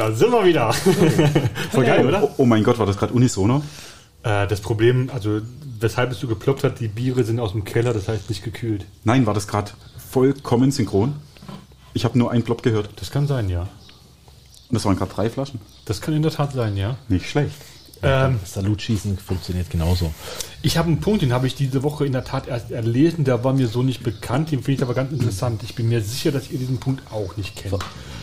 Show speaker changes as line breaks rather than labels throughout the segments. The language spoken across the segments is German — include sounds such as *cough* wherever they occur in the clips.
Da sind wir wieder. *laughs* Voll geil, oder?
Oh, oh mein Gott, war das gerade unisono?
Äh, das Problem, also weshalb es so geploppt hat, die Biere sind aus dem Keller, das heißt nicht gekühlt.
Nein, war das gerade vollkommen synchron? Ich habe nur einen Plop gehört.
Das kann sein, ja.
Und das waren gerade drei Flaschen.
Das kann in der Tat sein, ja.
Nicht schlecht.
Ähm,
Salutschießen funktioniert genauso.
ich habe einen Punkt, den habe ich diese Woche in der Tat erst erlesen, der war mir so nicht bekannt, den finde ich aber ganz interessant. Ich bin mir sicher, dass ihr diesen Punkt auch nicht kennt.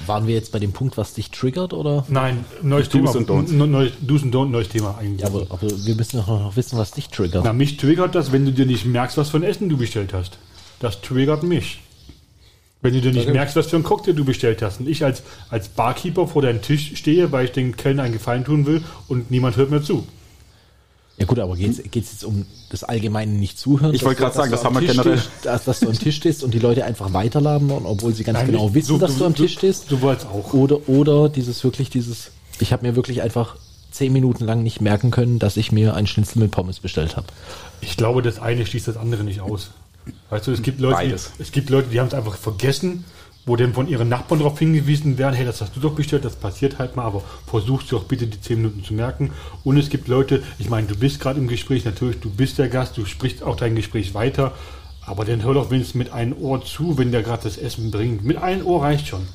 Waren wir jetzt bei dem Punkt, was dich triggert, oder?
Nein, neues
Do's
Thema.
und
Neues, Do's und Don'ts, neues Thema eigentlich.
Ja, aber, aber wir müssen doch noch wissen, was dich triggert.
Na, mich triggert das, wenn du dir nicht merkst, was für ein Essen du bestellt hast. Das triggert mich. Wenn du dir nicht merkst, was für ein Cocktail du bestellt hast. Und ich als, als Barkeeper vor deinem Tisch stehe, weil ich den Kellner einen Gefallen tun will und niemand hört mir zu.
Ja gut, aber geht es jetzt um das allgemeine Nicht-Zuhören?
Ich wollte gerade
du-
sagen,
dass
das
du
haben wir
am
generell.
Tisch stehst, Dass, dass du am Tisch stehst und die Leute einfach weiterlabern, obwohl sie ganz
Nein,
genau wissen,
so-
dass du
so-
am Tisch stehst.
War es auch.
Oder, oder dieses wirklich, dieses, ich habe mir wirklich einfach zehn Minuten lang nicht merken können, dass ich mir einen Schnitzel mit Pommes bestellt habe.
Ich glaube, das eine schließt das andere nicht aus. Weißt du, es gibt Leute, die, es gibt Leute, die haben es einfach vergessen, wo dann von ihren Nachbarn darauf hingewiesen werden, hey, das hast du doch bestellt, das passiert halt mal, aber versuchst doch bitte die 10 Minuten zu merken. Und es gibt Leute, ich meine, du bist gerade im Gespräch, natürlich, du bist der Gast, du sprichst auch dein Gespräch weiter, aber dann hör doch wenigstens mit einem Ohr zu, wenn der gerade das Essen bringt. Mit einem Ohr reicht schon.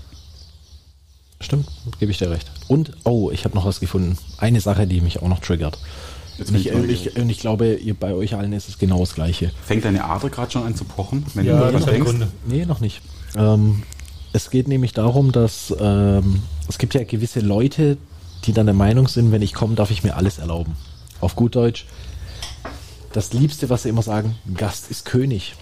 Stimmt, gebe ich dir recht. Und, oh, ich habe noch was gefunden. Eine Sache, die mich auch noch triggert.
Jetzt
Und ich,
ich
und ich, und ich glaube, ihr, bei euch allen ist es genau das Gleiche.
Fängt deine Ader gerade schon an zu pochen, wenn
Ja,
du denkst?
Gründe.
Nee, noch nicht. Ähm, es geht nämlich darum, dass ähm, es gibt ja gewisse Leute, die dann der Meinung sind, wenn ich komme, darf ich mir alles erlauben. Auf gut Deutsch. Das Liebste, was sie immer sagen, Gast ist König.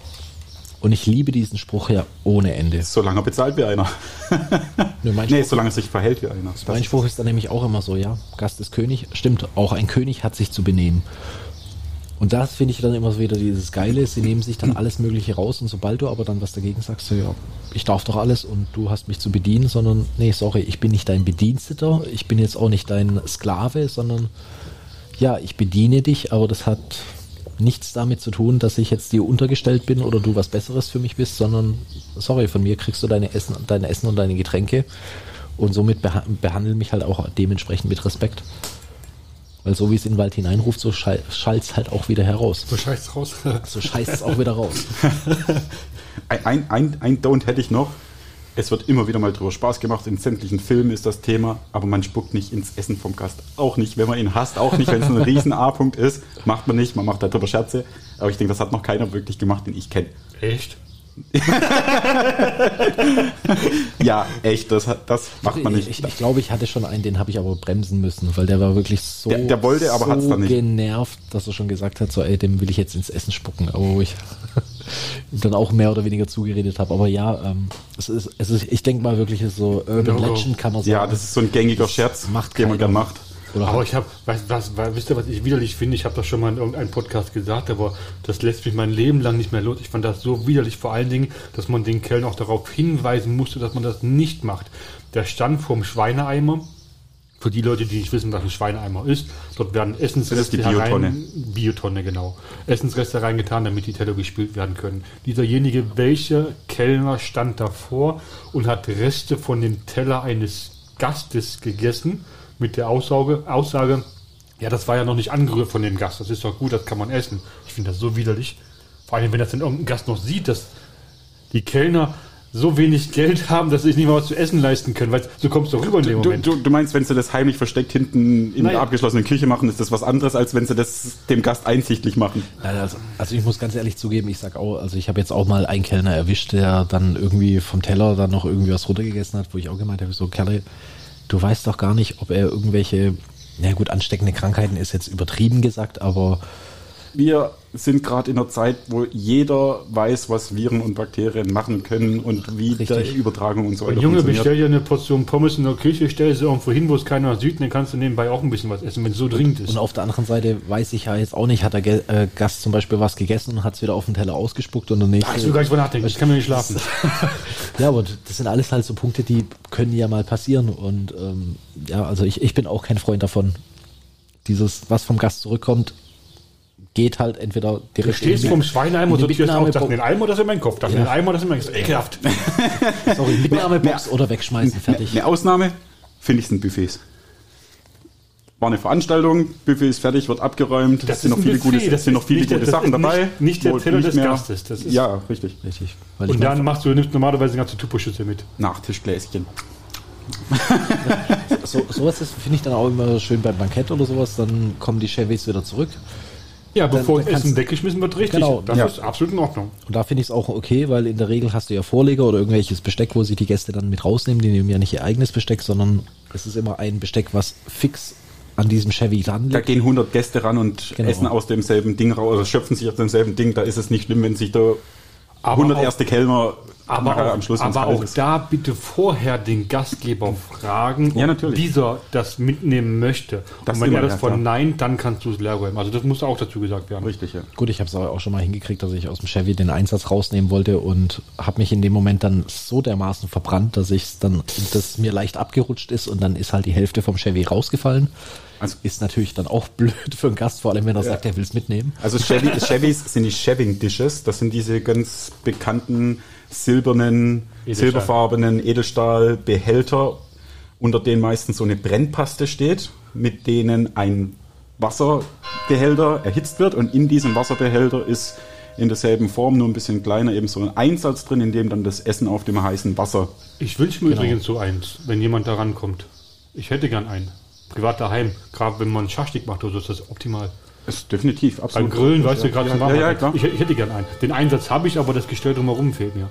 Und ich liebe diesen Spruch ja ohne Ende.
Solange bezahlt wie einer. *laughs* Nee,
Spruch,
solange es sich verhält wie einer. Das
mein Spruch ist dann nämlich auch immer so, ja, Gast ist König. Stimmt, auch ein König hat sich zu benehmen. Und das finde ich dann immer wieder dieses Geile, sie nehmen sich dann alles Mögliche raus und sobald du aber dann was dagegen sagst, so, ja, ich darf doch alles und du hast mich zu bedienen, sondern, nee, sorry, ich bin nicht dein Bediensteter, ich bin jetzt auch nicht dein Sklave, sondern, ja, ich bediene dich, aber das hat nichts damit zu tun, dass ich jetzt dir untergestellt bin oder du was Besseres für mich bist, sondern, sorry, von mir kriegst du deine Essen, dein Essen und deine Getränke und somit beha behandle mich halt auch dementsprechend mit Respekt. Weil so wie es in den Wald hineinruft, so schall, schallt's halt auch wieder heraus.
So scheiß raus.
So scheißt es auch wieder raus.
Ein, *laughs* ein, ein, ein Don't hätte ich noch. Es wird immer wieder mal drüber Spaß gemacht. In sämtlichen Filmen ist das Thema, aber man spuckt nicht ins Essen vom Gast. Auch nicht, wenn man ihn hasst, auch nicht, wenn es ein *laughs* riesen A-Punkt ist. Macht man nicht, man macht darüber Scherze. Aber ich denke, das hat noch keiner wirklich gemacht, den ich kenne.
Echt? *laughs*
Ja, echt, das, hat- das macht man nicht.
Ich, ich glaube, ich hatte schon einen, den habe ich aber bremsen müssen, weil der war wirklich so,
Der- der wollte, aber
so
hat's dann nicht.
genervt, dass er schon gesagt hat, so, ey, dem will ich jetzt ins Essen spucken, aber wo ich ihm dann auch mehr oder weniger zugeredet habe. Aber ja, ähm, es ist, es ist, ich denke mal wirklich, es ist so Urban
No-go.
Legend kann man sagen.
ja, das ist so ein gängiger Scherz,
macht
den man
keiner.
gern macht.
Oder
Aber ich habe, was, was, was, wisst ihr, was ich widerlich finde? Ich habe das schon mal in irgendeinem Podcast gesagt, aber das lässt mich mein Leben lang nicht mehr los. Ich fand das so widerlich, vor allen Dingen, dass man den Kellner auch darauf hinweisen musste, dass man das nicht macht. Der stand vorm Schweineeimer. Für die Leute, die nicht wissen, was ein Schweineeimer ist, dort werden Essensreste
Das ist die Biotonne.
herein, Biotonne, genau. Essensreste reingetan, damit die Teller gespült werden können. Dieserjenige, welcher Kellner stand davor und hat Reste von dem Teller eines Gastes gegessen, mit der Aussage, Aussage, ja, das war ja noch nicht angerührt von dem Gast, das ist doch gut, das kann man essen. Ich finde das so widerlich. Vor allem, wenn das dann irgendein Gast noch sieht, dass die Kellner so wenig Geld haben, dass sie sich nicht mal was zu essen leisten können, weil so kommst du rüber in dem
Du,
Moment.
du, du meinst, wenn sie das heimlich versteckt hinten in
Nein.
der abgeschlossenen Küche machen, ist das was anderes, als wenn sie das dem Gast einsichtlich machen.
Nein, also, also ich muss ganz ehrlich zugeben, ich sag auch, also ich habe jetzt auch mal einen Kellner erwischt, der dann irgendwie vom Teller dann noch irgendwie was runtergegessen hat, wo ich auch gemeint habe, so Kerle, du weißt doch gar nicht, ob er irgendwelche, na gut, ansteckende Krankheiten ist jetzt übertrieben gesagt, aber
Wir sind gerade in einer Zeit, wo jeder weiß, was Viren und Bakterien machen können und wie
Richtig.
die Übertragung und so weiter
Junge, bestell dir eine Portion Pommes in der Küche, stell sie irgendwo hin, wo es keiner sieht, dann kannst du nebenbei auch ein bisschen was essen, wenn es so dringend ist.
und auf der anderen Seite weiß ich ja jetzt auch nicht, hat der Ge äh, Gast zum Beispiel was gegessen und hat es wieder auf den Teller ausgespuckt und der nächste.
Ach, ich will gar nicht drüber nachdenken, ich kann mir nicht schlafen. *laughs*
Ja, aber das sind alles halt so Punkte, die können ja mal passieren. Und ähm, ja, also ich, ich bin auch kein Freund davon. Dieses, was vom Gast zurückkommt, geht halt entweder
Du
direkt
stehst
in
vom
den-
Schweineeimer
in
und
die
sortierst auch, das in den Eimer, das in meinen Kopf, das in
Ja.
den Eimer, das in meinen Kopf. Ekelhaft. *laughs*
Sorry, Mitnahmebox oder wegschmeißen, fertig.
Eine Ausnahme, finde ich, sind Buffets. War eine Veranstaltung, Buffet ist fertig, wird abgeräumt,
Das
sind noch viele
Buffet,
gute,
das
sind noch
ist
viele
nicht der-
gute
das
Sachen dabei.
nicht- nicht der Teller des
mehr-
Gastes, das ist-
ja, richtig.
Richtig.
Und dann machst du, nimmst normalerweise eine ganze Tuposchüssel mit.
Nachtischgläschen. *laughs*
so, sowas ist, finde ich dann auch immer schön beim Bankett oder sowas, dann kommen die Chevys wieder zurück.
Ja, bevor
dann
das Essen weggeschmissen wird, richtig.
Genau,
das
ja.
ist absolut in Ordnung.
Und da finde ich es auch okay, weil in der Regel hast du ja Vorleger oder irgendwelches Besteck, wo sich die Gäste dann mit rausnehmen. Die nehmen ja nicht ihr eigenes Besteck, sondern es ist immer ein Besteck, was fix an diesem Chevy dran
Da
liegt.
gehen 100 Gäste ran und
Genau.
essen aus demselben Ding raus, oder schöpfen sich aus demselben Ding. Da ist es nicht schlimm, wenn sich da 100
auch-
erste Kellner
Aber, auch,
am Schluss
aber auch
ist.
da bitte vorher den Gastgeber fragen,
Ja,
ob dieser das mitnehmen möchte.
Das
Und wenn er das
ja,
von. Nein, dann kannst du es leer räumen. Also das muss auch dazu gesagt werden.
Richtig, ja.
Gut, ich habe es aber auch schon mal hingekriegt, dass ich aus dem Chevy den Einsatz rausnehmen wollte und habe mich in dem Moment dann so dermaßen verbrannt, dass ich dann, das mir leicht abgerutscht ist und dann ist halt die Hälfte vom Chevy rausgefallen.
Also-
ist natürlich dann auch *laughs* blöd für einen Gast, vor allem wenn er sagt, er will es mitnehmen.
Also Chevy, Chevys sind die Shaving Dishes. Das sind diese ganz bekannten silbernen,
Edelstahl.
silberfarbenen Edelstahlbehälter, unter denen meistens so eine Brennpaste steht, mit denen ein Wasserbehälter erhitzt wird und in diesem Wasserbehälter ist in derselben Form, nur ein bisschen kleiner, eben so ein Einsatz drin, in dem dann das Essen auf dem heißen Wasser.
Ich wünsche mir
Genau.
übrigens so eins, wenn jemand da rankommt. Ich hätte gern einen. Privat daheim. Gerade wenn man Schaschlik macht oder so, ist das optimal.
Ist definitiv
Beim
absolut.
Grillen, weißt du,
ja,
gerade
ja,
zum
ja, ja, klar.
ich, ich hätte gern einen. Den Einsatz habe ich, aber das Gestell drumherum fehlt mir.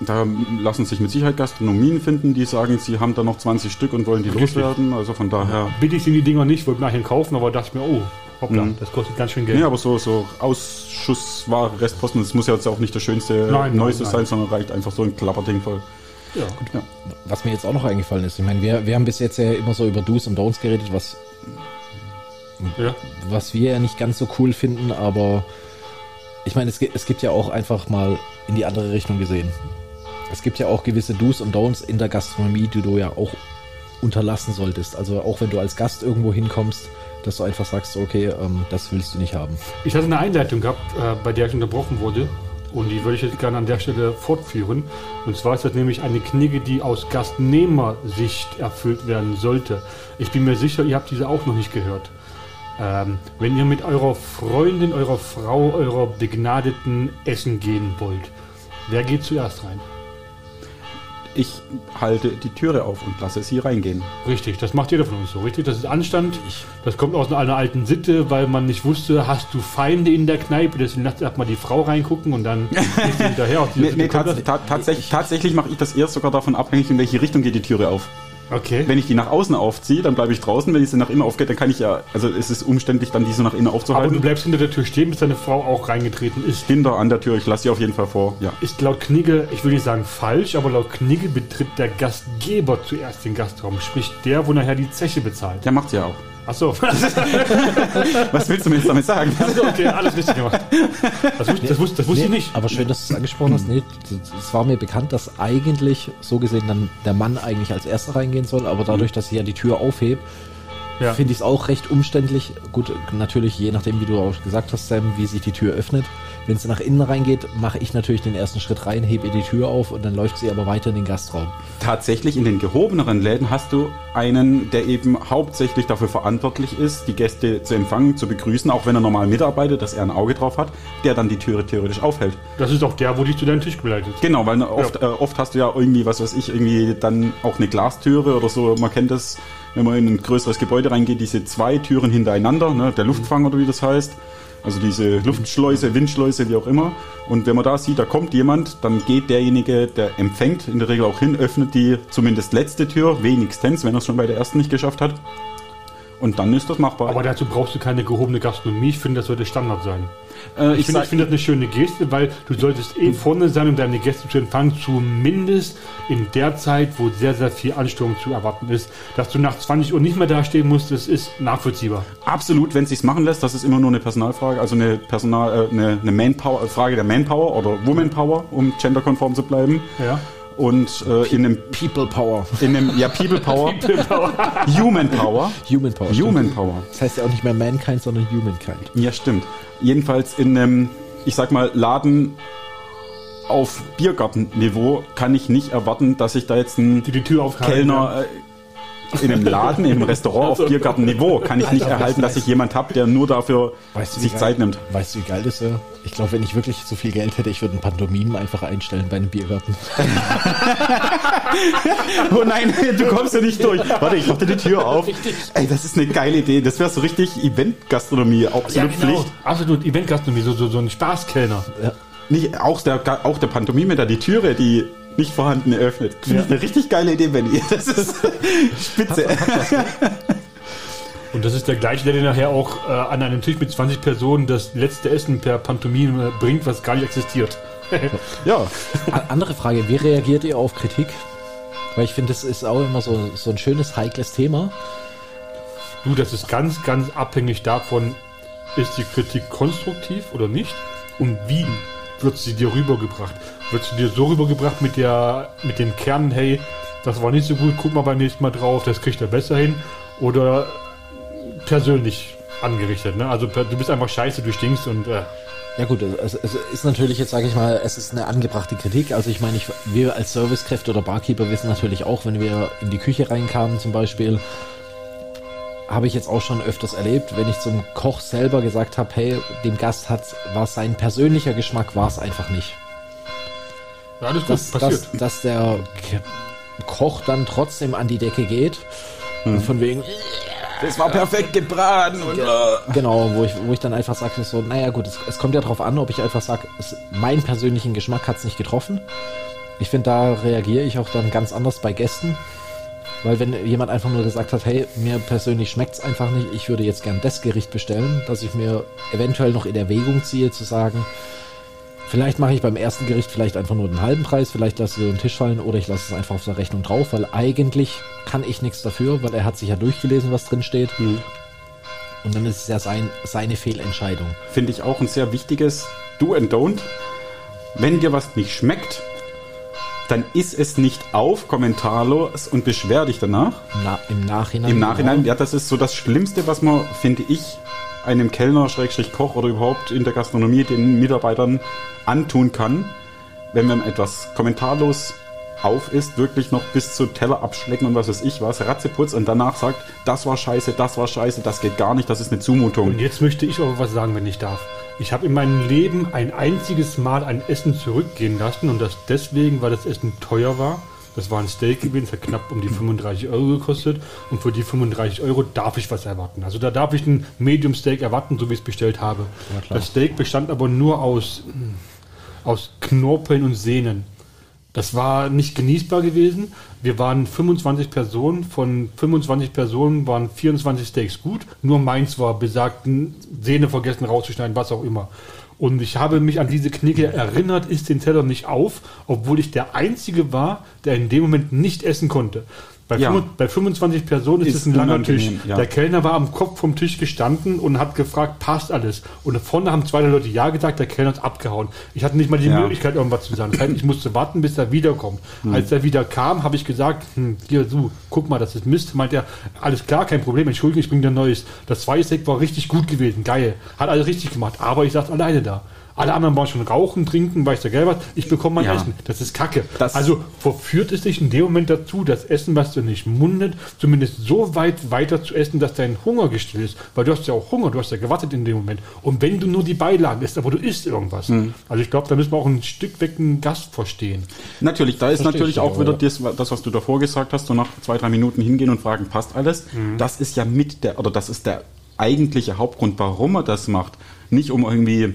Da lassen sich mit Sicherheit Gastronomien finden, die sagen, sie haben da noch 20 Stück und wollen die
Richtig.
loswerden. Also von daher.
Billig sind die Dinger nicht, wollte nachher kaufen, aber dachte mir, oh, hoppla,
Mhm.
das kostet ganz schön Geld.
Nee, aber so, so Ausschussware, Restposten, das muss ja jetzt auch nicht das schönste
Nein,
Neueste
nein,
sein,
nein.
sondern reicht einfach so ein Klapperding voll.
ja.
Ja.
Was mir jetzt auch noch eingefallen ist, ich meine, wir, wir haben bis jetzt ja immer so über Do's und Don'ts geredet, was,
Ja.
was wir ja nicht ganz so cool finden, aber ich meine, es, es gibt ja auch einfach mal in die andere Richtung gesehen. Es gibt ja auch gewisse Do's und Don'ts in der Gastronomie, die du ja auch unterlassen solltest. Also auch wenn du als Gast irgendwo hinkommst, dass du einfach sagst, okay, ähm, das willst du nicht haben.
Ich hatte eine Einleitung gehabt, äh, bei der ich unterbrochen wurde. Und die würde ich jetzt gerne an der Stelle fortführen. Und zwar ist das nämlich eine Knigge, die aus Gastnehmersicht erfüllt werden sollte. Ich bin mir sicher, ihr habt diese auch noch nicht gehört. Ähm, wenn ihr mit eurer Freundin, eurer Frau, eurer Begnadeten essen gehen wollt, wer geht zuerst rein?
Ich halte die Türe auf und lasse sie reingehen.
Richtig, das macht jeder von uns so, richtig? Das ist Anstand. Das kommt aus einer alten Sitte, weil man nicht wusste, hast du Feinde in der Kneipe, deswegen lass erst mal die Frau reingucken und dann *laughs* gehst du hinterher. Aus dieser
Nee, nee, tats
das.
ta tatsächlich, tatsächlich mache ich das erst sogar davon abhängig, in welche Richtung geht die Türe auf.
Okay.
Wenn ich die nach außen aufziehe, dann bleibe ich draußen. Wenn ich sie nach innen aufgeht, dann kann ich ja, also es ist umständlich, dann die so nach innen
Aber du
aufzuhalten.
bleibst hinter der Tür stehen, bis deine Frau auch reingetreten ist.
Hinter an der Tür, ich lasse sie auf jeden Fall vor. Ja.
Ist laut Knigge, ich will nicht sagen falsch, aber laut Knigge betritt der Gastgeber zuerst den Gastraum, sprich der, wo nachher die Zeche bezahlt.
Der macht sie ja auch.
Achso, *laughs*
Was willst du mir jetzt damit sagen?
also, okay, alles richtig gemacht. Das wusste, das wusste, das wusste ich
Nee,
nicht.
Aber schön, dass du es angesprochen hast. Nee, es war mir bekannt, dass eigentlich so gesehen dann der Mann eigentlich als erster reingehen soll, aber dadurch, dass sie ja die Tür aufhebt,
Ja.
finde ich es auch recht umständlich. Gut, natürlich, je nachdem, wie du auch gesagt hast, Sam, wie sich die Tür öffnet. Wenn sie nach innen reingeht, mache ich natürlich den ersten Schritt rein, hebe ihr die Tür auf und dann läuft sie aber weiter in den Gastraum.
Tatsächlich in den gehobeneren Läden hast du einen, der eben hauptsächlich dafür verantwortlich ist, die Gäste zu empfangen, zu begrüßen, auch wenn er normal mitarbeitet, dass er ein Auge drauf hat, der dann die Türe theoretisch aufhält.
Das ist auch der, wo dich zu deinem Tisch begleitet.
Genau, weil oft, äh, oft hast du ja irgendwie, was weiß ich, irgendwie dann auch eine Glastüre oder so. Man kennt das, wenn man in ein größeres Gebäude reingeht, diese zwei Türen hintereinander, ne, der Luftfang oder wie das heißt. Also diese Luftschleuse, Windschleuse, wie auch immer. Und wenn man da sieht, da kommt jemand, dann geht derjenige, der empfängt, in der Regel auch hin, öffnet die zumindest letzte Tür, wenigstens, wenn er es schon bei der ersten nicht geschafft hat. Und dann ist das machbar.
Aber dazu brauchst du keine gehobene Gastronomie. Ich finde, das sollte Standard sein.
äh,
Ich ich finde das eine schöne Geste, weil du solltest eh vorne sein, um deine Gäste zu empfangen, zumindest in der Zeit, wo sehr, sehr viel Anstrengung zu erwarten ist. Dass du nach 20 Uhr nicht mehr dastehen musst, das ist nachvollziehbar.
Absolut, wenn es sich machen lässt, das ist immer nur eine Personalfrage, also eine Personal, äh, eine, eine Manpower, Frage der Manpower oder Womanpower, um genderkonform zu bleiben.
Ja.
Und äh, in einem
People Power.
in einem ja *laughs* People Power, Human Power,
Human Power.
Human
stimmt.
Power.
Das heißt ja auch nicht mehr Mankind, sondern Humankind.
Ja, stimmt. Jedenfalls in einem, ich sag mal, Laden auf Biergartenniveau kann ich nicht erwarten, dass ich da jetzt einen
Die die Tür aufhalten.
Kellner äh, in einem Laden, in einem Restaurant auf Biergartenniveau kann ich nicht erhalten, dass ich jemand habe, der nur dafür
Weißt du,
sich
geil-
Zeit nimmt.
Weißt du, wie geil das wäre? Ich glaube, wenn ich wirklich so viel Geld hätte, ich würde einen Pantomimen einfach einstellen bei einem Biergarten. *laughs*
Oh nein, du kommst ja nicht durch. Warte, ich mach dir die Tür auf. Ey, das ist eine geile Idee. Das wäre so richtig Event-Gastronomie, absolut Pflicht.
Absolut, Eventgastronomie, so, so, so ein Spaßkellner.
Nicht, auch der, auch der Pantomime da die Türe, die nicht vorhandene öffnet. Finde ich eine richtig geile Idee, Benny. *laughs* Das ist spitze.
Und das ist der gleiche, der dir nachher auch äh, an einem Tisch mit 20 Personen das letzte Essen per Pantomime bringt, was gar nicht existiert. *laughs*
Ja,
Andere Frage, wie reagiert ihr auf Kritik? Weil ich finde, das ist auch immer so, so ein schönes, heikles Thema.
Du, das ist ganz, ganz abhängig davon, ist die Kritik konstruktiv oder nicht und wie wird sie dir rübergebracht. Wird sie dir so rübergebracht mit der, mit dem Kern, hey, das war nicht so gut, guck mal beim nächsten Mal drauf, das kriegt er besser hin oder persönlich angerichtet, ne? Also du bist einfach scheiße, du stinkst und äh,
Ja gut, es, es ist natürlich jetzt, sage ich mal, es ist eine angebrachte Kritik. Also ich meine, ich, wir als Servicekräfte oder Barkeeper wissen natürlich auch, wenn wir in die Küche reinkamen zum Beispiel, habe ich jetzt auch schon öfters erlebt, wenn ich zum Koch selber gesagt habe, hey, dem Gast hat war sein persönlicher Geschmack war es einfach nicht.
ja, gut,
Dass,
passiert.
dass, dass der Koch dann trotzdem an die Decke geht. Und von wegen,
das war perfekt gebraten. Und, äh,
Genau, wo ich, wo ich dann einfach sage, so, naja gut, es, es kommt ja drauf an, ob ich einfach sage, meinen persönlichen Geschmack hat's nicht getroffen. Ich finde, da reagiere ich auch dann ganz anders bei Gästen. Weil wenn jemand einfach nur gesagt hat, hey, mir persönlich schmeckt's einfach nicht, ich würde jetzt gern das Gericht bestellen, dass ich mir eventuell noch in Erwägung ziehe zu sagen, vielleicht mache ich beim ersten Gericht vielleicht einfach nur den halben Preis, vielleicht lasse ich so den Tisch fallen oder ich lasse es einfach auf der Rechnung drauf, weil eigentlich kann ich nichts dafür, weil er hat sich ja durchgelesen, was drin steht. Und dann ist es ja sein, seine Fehlentscheidung.
Finde ich auch ein sehr wichtiges Do and Don't. Wenn dir was nicht schmeckt, dann isst es nicht auf, kommentarlos und beschwer dich danach.
Na, Im Nachhinein.
Im Nachhinein,
genau.
ja, das ist so das Schlimmste, was man, finde ich, einem Kellner, Schrägstrich Koch oder überhaupt in der Gastronomie den Mitarbeitern antun kann, wenn man etwas kommentarlos auf ist, wirklich noch bis zu Teller abschlecken und was weiß ich was, Ratzeputz und danach sagt, das war scheiße, das war scheiße, das geht gar nicht, das ist eine Zumutung.
Und jetzt möchte ich aber was sagen, wenn ich darf. Ich habe in meinem Leben ein einziges Mal ein Essen zurückgehen lassen und das deswegen, weil das Essen teuer war. Das war ein Steak gewesen, das hat knapp um die 35 Euro gekostet und für die 35 Euro darf ich was erwarten. Also da darf ich ein Medium Steak erwarten, so wie ich es bestellt habe.
klar.
das Steak bestand aber nur aus, aus Knorpeln und Sehnen. Das war nicht genießbar gewesen. Wir waren 25 Personen. Von 25 Personen waren 24 Steaks gut. Nur meins war besagten Sehne vergessen rauszuschneiden, was auch immer. Und ich habe mich an diese Knicke erinnert, isst den Teller nicht auf, obwohl ich der Einzige war, der in dem Moment nicht essen konnte. Bei,
Ja.
25 bei 25 Personen ist, es ein langer Tisch.
ja.
Der Kellner war am Kopf vom Tisch gestanden und hat gefragt, passt alles? Und vorne haben zwei Leute Ja gesagt, der Kellner ist abgehauen. Ich hatte nicht mal die
Ja.
Möglichkeit, irgendwas zu sagen. Das heißt, ich musste warten, bis er wiederkommt.
Hm.
Als er wieder kam, habe ich gesagt, hm, hier, du, guck mal, das ist Mist. Meint er, alles klar, kein Problem, Entschuldigung, ich bringe dir Neues. Das zweite Steak war richtig gut gewesen, geil. Hat alles richtig gemacht, aber ich saß alleine da. Alle anderen waren schon rauchen, trinken, weiß der Gelb was. Ich bekomme mein
Ja.
Essen. Das ist Kacke.
Das-
also verführt es dich in dem Moment dazu, das Essen, was du nicht mundet, zumindest so weit weiter zu essen, dass dein Hunger gestillt ist. Weil du hast ja auch Hunger, du hast ja gewartet in dem Moment. Und wenn du nur die Beilagen isst, aber du isst irgendwas.
Hm.
Also ich glaube, da müssen wir auch ein Stück weg einen Gast verstehen.
Natürlich, da ist natürlich
ich,
auch wieder das, das, was du davor gesagt hast, so nach zwei, drei Minuten hingehen und fragen, passt alles? Das ist ja mit der, oder das ist der eigentliche Hauptgrund, warum er das macht. Nicht um irgendwie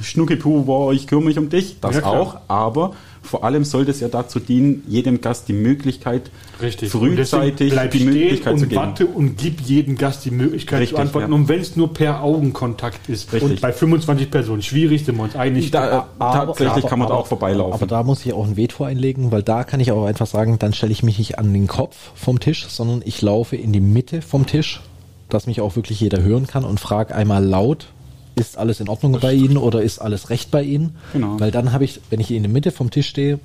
Schnuckipuh, wow, ich kümmere mich um dich, das
Ja,
auch, aber vor allem soll das ja dazu dienen, jedem Gast die Möglichkeit,
Und
frühzeitig die Möglichkeit
und
zu geben.
warte und gib jedem Gast die Möglichkeit
Richtig,
zu antworten.
ja.
Und wenn es nur per Augenkontakt ist.
Richtig.
Und bei 25 Personen, schwierig sind wir uns einig.
Da, äh, tatsächlich
aber-
kann man da
aber-
auch vorbeilaufen.
Aber da muss ich auch ein Veto einlegen, weil da kann ich auch einfach sagen, dann stelle ich mich nicht an den Kopf vom Tisch, sondern ich laufe in die Mitte vom Tisch, dass mich auch wirklich jeder hören kann und frage einmal laut, ist alles in Ordnung bei Ihnen oder ist alles recht bei Ihnen?
Genau.
Weil dann habe ich, wenn ich in der Mitte vom Tisch stehe,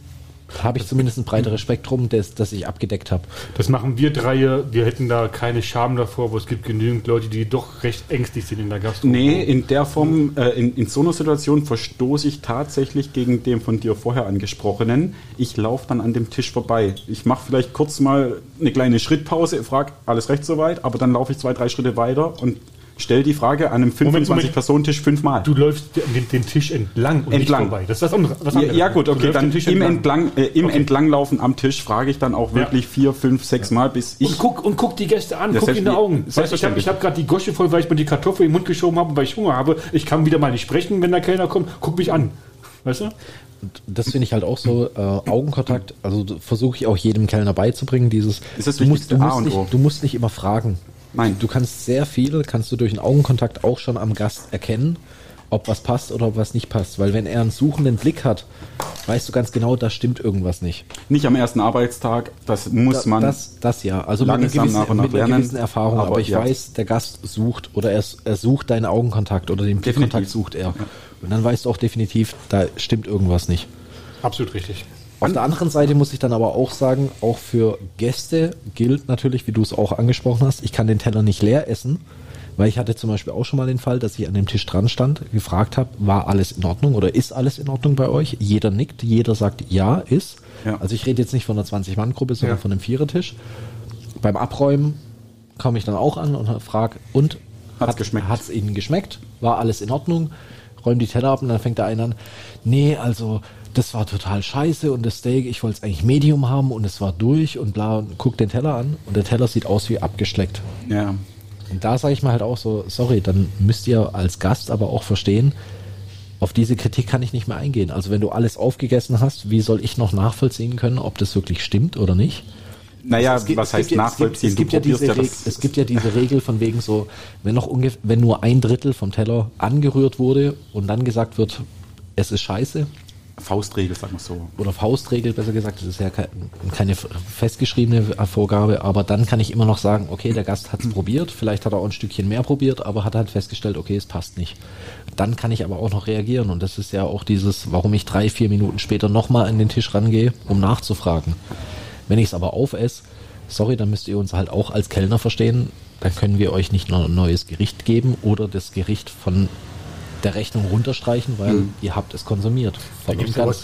habe ich zumindest ein breiteres Spektrum, das, das ich abgedeckt habe.
Das machen wir drei. Wir hätten da keine Scham davor, wo es gibt genügend Leute, die doch recht ängstlich sind in der Gastronomie.
Nee, in der Form, äh, in, in so einer Situation verstoße ich tatsächlich gegen den von dir vorher angesprochenen. Ich laufe dann an dem Tisch vorbei. Ich mache vielleicht kurz mal eine kleine Schrittpause, frage, alles recht soweit, aber dann laufe ich zwei, drei Schritte weiter und stell die Frage an einem
Moment,
25-Personen-Tisch fünfmal.
Du läufst den, den Tisch entlang und
Entlang.
nicht vorbei. Das ist was anderes. Was
Ja, ja gut, okay, dann im, entlang, äh, im
Okay.
Entlanglaufen am Tisch frage ich dann auch wirklich vier, fünf, sechs Mal, bis ich...
Und guck, und guck die Gäste an,
Das
guck in die Augen. Weißt, ich habe hab gerade die Gosche voll, weil ich mir die Kartoffel im Mund geschoben habe und weil ich Hunger habe. Ich kann wieder mal nicht sprechen, wenn der Kellner kommt. Guck mich an. Weißt du?
Das finde ich halt auch so, äh, Augenkontakt, also versuche ich auch jedem Kellner beizubringen, dieses,
Ist das
du, musst, du, musst nicht, du musst nicht immer fragen.
Nein.
Du kannst sehr viel, kannst du durch einen Augenkontakt auch schon am Gast erkennen, ob was passt oder ob was nicht passt. Weil wenn er einen suchenden Blick hat, weißt du ganz genau, da stimmt irgendwas nicht.
Nicht am ersten Arbeitstag, das muss
Da-
man...
das, das ja, also mit einer
langsam
gewissen,
nach und nach
mit einer
lernen.
gewissen Erfahrung, aber,
Aber
ich
ja.
weiß, der Gast sucht oder er, er sucht deinen Augenkontakt oder den
Definitiv.
Blickkontakt sucht er. Und dann weißt du auch definitiv, da stimmt irgendwas nicht.
Absolut richtig.
Auf der anderen Seite muss ich dann aber auch sagen, auch für Gäste gilt natürlich, wie du es auch angesprochen hast, ich kann den Teller nicht leer essen, weil ich hatte zum Beispiel auch schon mal den Fall, dass ich an dem Tisch dran stand, gefragt habe, war alles in Ordnung oder ist alles in Ordnung bei euch? Jeder nickt, jeder sagt ja, ist.
Ja.
Also ich rede jetzt nicht von einer 20-Mann-Gruppe, sondern
Ja.
von einem Vierertisch. Beim Abräumen komme ich dann auch an und frage, und
Hat's geschmeckt?
Hat es Ihnen geschmeckt? War alles in Ordnung? Räumen die Teller ab und dann fängt der eine an, nee, also das war total scheiße und das Steak, ich wollte es eigentlich Medium haben und es war durch und bla und guckt den Teller an und der Teller sieht aus wie abgeschleckt.
ja.
Und da sage ich mir halt auch so, sorry, dann müsst ihr als Gast aber auch verstehen, auf diese Kritik kann ich nicht mehr eingehen. Also wenn du alles aufgegessen hast, wie soll ich noch nachvollziehen können, ob das wirklich stimmt oder nicht?
Naja,
Es gibt-
was heißt
ja-
nachvollziehen?
Es gibt, es gibt,
Du
ja Reg- es gibt ja diese Regel von wegen so, wenn noch ungefähr, wenn nur ein Drittel vom Teller angerührt wurde und dann gesagt wird, es ist scheiße,
Faustregel, sagen wir so.
oder Faustregel besser gesagt, das ist ja ke- keine festgeschriebene Vorgabe, aber dann kann ich immer noch sagen, okay, der Gast hat es probiert, vielleicht hat er auch ein Stückchen mehr probiert, aber hat halt festgestellt, okay, es passt nicht. Dann kann ich aber auch noch reagieren und das ist ja auch dieses, warum ich drei, vier Minuten später nochmal an den Tisch rangehe, um nachzufragen. Wenn ich es aber aufesse, sorry, dann müsst ihr uns halt auch als Kellner verstehen, dann können wir euch nicht noch ein neues Gericht geben oder das Gericht von der Rechnung runterstreichen, weil ihr habt es konsumiert.
Da gibt es aber,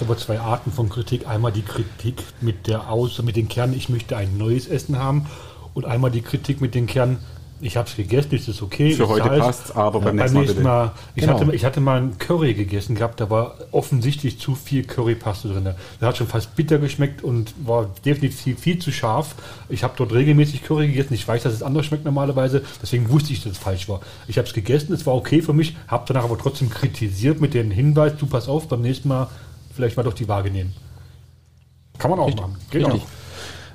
aber zwei Arten von Kritik. Einmal die Kritik mit der Aus mit den Kernen, ich möchte ein neues Essen haben. Und einmal die Kritik mit den Kernen, ich habe es gegessen, es ist okay.
Für heute
zahl's.
passt's, aber beim nächsten Mal bitte.
Mal ich,
Genau.
hatte, ich hatte mal einen Curry gegessen gehabt, da war offensichtlich zu viel Currypaste drin. Der hat schon fast bitter geschmeckt und war definitiv viel zu scharf. Ich habe dort regelmäßig Curry gegessen. Ich weiß, dass es anders schmeckt normalerweise. Deswegen wusste ich, dass es falsch war. Ich habe es gegessen, es war okay für mich, habe danach aber trotzdem kritisiert mit dem Hinweis, du pass auf, beim nächsten Mal vielleicht mal doch die Waage nehmen. Kann man auch machen. Geht
Richtig.
auch.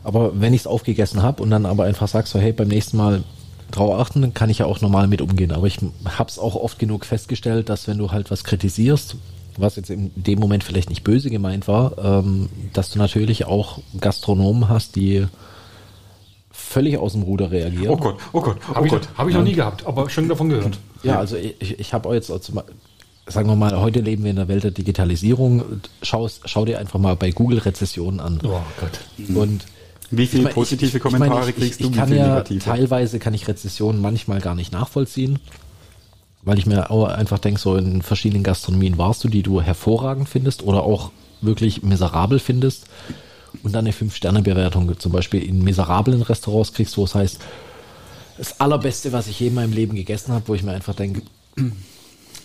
Aber wenn ich es aufgegessen habe und dann aber einfach sag so, hey, beim nächsten Mal drauf achten, dann kann ich ja auch normal mit umgehen. Aber ich habe es auch oft genug festgestellt, dass wenn du halt was kritisierst, was jetzt in dem Moment vielleicht nicht böse gemeint war, ähm, dass du natürlich auch Gastronomen hast, die völlig aus dem Ruder reagieren.
Oh Gott, oh Gott, oh
Habe ich,
Gott.
hab ich noch nie gehabt, aber schon davon gehört.
Ja, also ich, ich habe jetzt, also, mal- sagen wir mal, heute leben wir in der Welt der Digitalisierung. Schau, schau dir einfach mal bei Google Rezessionen an.
Oh Gott.
Und
Wie viele
Ich mein,
positive
ich- ich
Kommentare
meine, ich,
kriegst
ich,
du?
Ich kann ja
negative?
teilweise kann ich Rezessionen manchmal gar nicht nachvollziehen, weil ich mir auch einfach denke, so in verschiedenen Gastronomien warst du, die du hervorragend findest oder auch wirklich miserabel findest und dann eine Fünf-Sterne-Bewertung zum Beispiel in miserablen Restaurants kriegst, wo es heißt, das allerbeste, was ich je in meinem Leben gegessen habe, wo ich mir einfach denke,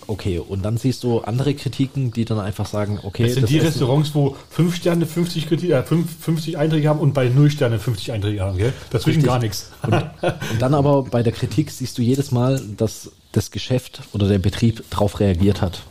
okay, und dann siehst du andere Kritiken, die dann einfach sagen, okay,
Das sind die
Essen-
Restaurants, wo 5 Sterne 50, Kritik, äh, 5, 50 Einträge haben und bei 0 Sterne 50 Einträge haben. Gell? Dazwischen
Richtig.
gar nichts.
Und, und dann aber bei der Kritik siehst du jedes Mal, dass das Geschäft oder der Betrieb darauf reagiert hat.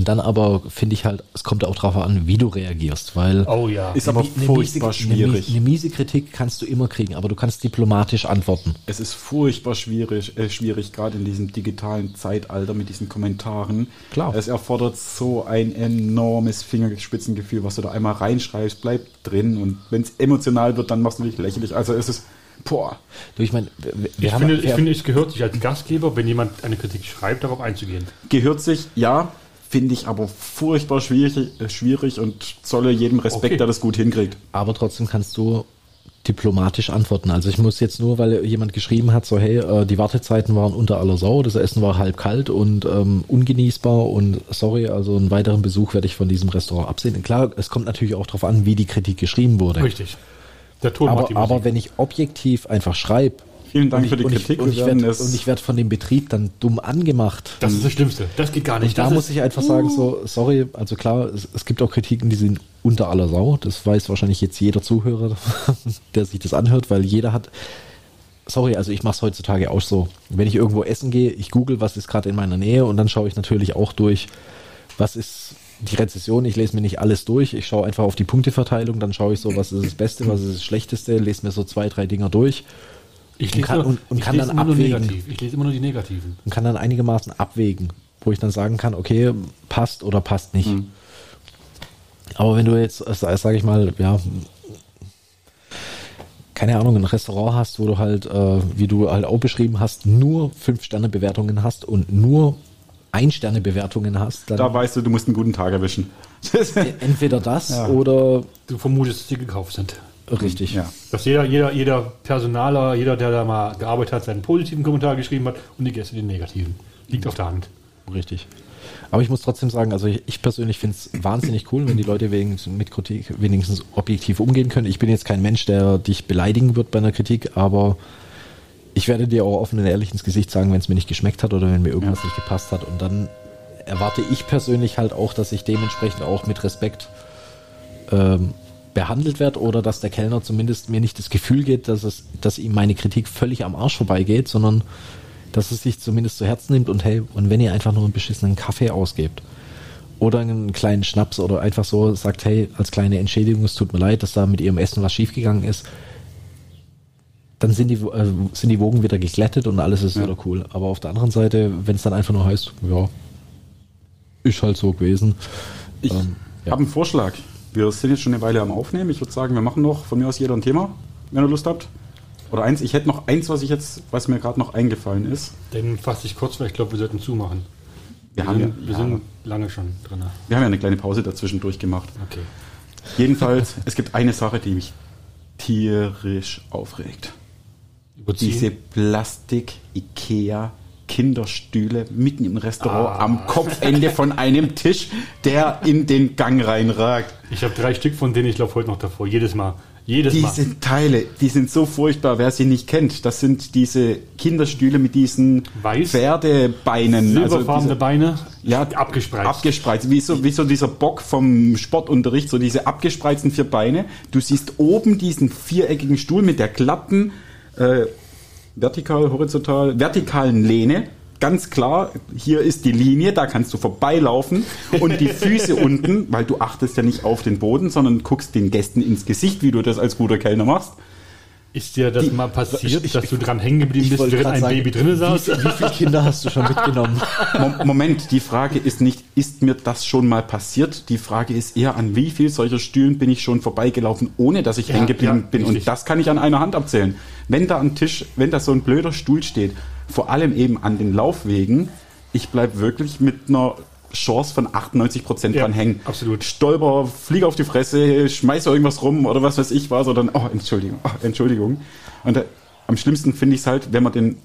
Und dann aber finde ich halt, es kommt auch darauf an, wie du reagierst, weil
Oh ja.
Ist aber
eine miese-
furchtbar
Eine,
schwierig.
eine miese Kritik kannst du immer kriegen, aber du kannst diplomatisch antworten.
Es ist furchtbar schwierig, äh, schwierig, gerade in diesem digitalen Zeitalter mit diesen Kommentaren.
Klar.
Es erfordert so ein enormes Fingerspitzengefühl, was du da einmal reinschreibst, bleibt drin und wenn es emotional wird, dann machst du dich lächerlich. Also es ist, boah,
Du, ich meine,
Ich
haben
finde, ich finde, es gehört sich als Gastgeber, wenn jemand eine Kritik schreibt, darauf einzugehen.
gehört sich, ja, finde ich aber furchtbar schwierig, äh, schwierig und zolle jedem Respekt,
Okay.
der das gut hinkriegt.
Aber trotzdem kannst du diplomatisch antworten. Also ich muss jetzt nur, weil jemand geschrieben hat, so hey, äh, die Wartezeiten waren unter aller Sau, das Essen war halb kalt und ähm, ungenießbar und sorry, also einen weiteren Besuch werde ich von diesem Restaurant absehen. Klar, es kommt natürlich auch darauf an, wie die Kritik geschrieben wurde.
Richtig. Der Ton macht die
Aber,
Musik.
aber wenn ich objektiv einfach schreibe
Vielen Dank
und
für
ich,
die
und
Kritik.
ich, und ich werde
es-
und ich werd von dem Betrieb dann dumm angemacht,
das ist das Schlimmste. Das geht gar nicht.
und da
das
muss ich einfach sagen, so, sorry, also klar, es, es gibt auch Kritiken, die sind unter aller Sau. Das weiß wahrscheinlich jetzt jeder Zuhörer, *laughs* der sich das anhört, weil jeder hat. Sorry, also ich mache es heutzutage auch so. Wenn ich irgendwo essen gehe, ich google, was ist gerade in meiner Nähe und dann schaue ich natürlich auch durch, was ist die Rezession. Ich lese mir nicht alles durch. Ich schaue einfach auf die Punkteverteilung, dann schaue ich so, was ist das Beste, was ist das Schlechteste, lese mir so zwei, drei Dinger durch
ich
und kann- und- und
ich
kann
lese
dann
immer nur
abwägen.
negativ. Ich lese immer nur die Negativen.
und kann dann einigermaßen abwägen, wo ich dann sagen kann, okay, passt oder passt nicht. Aber wenn du jetzt, sage ich mal, ja, keine Ahnung, ein Restaurant hast, wo du halt, äh, wie du halt auch beschrieben hast, nur Fünf-Sterne-Bewertungen hast und nur Ein-Sterne-Bewertungen hast, dann
Da weißt du, du musst einen guten Tag erwischen. *laughs*
entweder das
Ja.
oder
Du vermutest, dass sie gekauft sind.
Richtig.
ja.
Dass jeder, jeder, jeder Personaler, jeder, der da mal gearbeitet hat, seinen positiven Kommentar geschrieben hat und die Gäste den negativen. Liegt auf der Hand.
Richtig. Aber ich muss trotzdem sagen, also ich, ich persönlich finde es wahnsinnig cool, wenn die Leute wegen, mit Kritik wenigstens objektiv umgehen können. Ich bin jetzt kein Mensch, der dich beleidigen wird bei einer Kritik, aber ich werde dir auch offen und ehrlich ins Gesicht sagen, wenn es mir nicht geschmeckt hat oder wenn mir irgendwas nicht gepasst hat. Und dann erwarte ich persönlich halt auch, dass ich dementsprechend auch mit Respekt ähm, behandelt werde oder dass der Kellner zumindest mir nicht das Gefühl geht, dass es, dass ihm meine Kritik völlig am Arsch vorbeigeht, sondern dass es sich zumindest zu Herzen nimmt und hey, und wenn ihr einfach nur einen beschissenen Kaffee ausgebt oder einen kleinen Schnaps oder einfach so sagt, hey, als kleine Entschädigung, es tut mir leid, dass da mit ihrem Essen was schiefgegangen ist, dann sind die, äh, sind die Wogen wieder geglättet und alles ist wieder cool. Aber auf der anderen Seite, wenn es dann einfach nur heißt, ja, ist halt so gewesen.
Ich
Ähm, ja.
habe einen Vorschlag. Wir sind jetzt schon eine Weile am Aufnehmen. Ich würde sagen, wir machen noch von mir aus jeder ein Thema, wenn ihr Lust habt. Oder eins. Ich hätte noch eins, was ich jetzt, was mir gerade noch eingefallen ist.
Dann fasse ich kurz, weil ich glaube, wir sollten zumachen.
Wir,
Wir,
haben,
sind,
ja,
wir
ja,
sind lange schon drin.
wir haben ja eine kleine Pause dazwischen durchgemacht.
Okay.
Jedenfalls, es gibt eine Sache, die mich tierisch aufregt.
Überziehen.
Diese Plastik-Ikea-Kinderstühle mitten im Restaurant
Ah.
am Kopfende von einem Tisch, der in den Gang reinragt.
Ich habe drei Stück von denen, ich laufe heute noch davor. Jedes Mal. Jedes Mal.
Diese Teile, die sind so furchtbar, wer sie nicht kennt. Das sind diese Kinderstühle mit diesen
Weiß.
Pferdebeinen.
Silberfarbene
also diese,
Beine,
ja,
abgespreizt.
Abgespreizt, wie so, wie so dieser Bock vom Sportunterricht, so diese abgespreizten vier Beine. Du siehst oben diesen viereckigen Stuhl mit der glatten, äh, vertikal, horizontal, vertikalen Lehne. Ganz klar, hier ist die Linie, da kannst du vorbeilaufen und die Füße *laughs* unten, weil du achtest ja nicht auf den Boden, sondern guckst den Gästen ins Gesicht, wie du das als guter Kellner machst.
Ist dir das
Die-
mal passiert,
ich-
dass du dran hängen geblieben bist, während ein
sagen,
Baby drin saß?
Wie, wie viele Kinder hast du schon mitgenommen? *laughs*
Mo- Moment, die Frage ist nicht, ist mir das schon mal passiert? Die Frage ist eher, an wie viel solcher Stühlen bin ich schon vorbeigelaufen, ohne dass ich
Ja,
hängen geblieben
ja,
bin? Und das kann ich an einer Hand abzählen. Wenn da ein Tisch, wenn da so ein blöder Stuhl steht, vor allem eben an den Laufwegen, ich bleib wirklich mit einer Chance von 98 Prozent
Ja,
dran hängen.
absolut.
Stolper, fliege auf die Fresse, schmeiße irgendwas rum oder was weiß ich was, oder dann, oh, Entschuldigung, oh, Entschuldigung. Und da, am schlimmsten finde ich es halt, wenn man den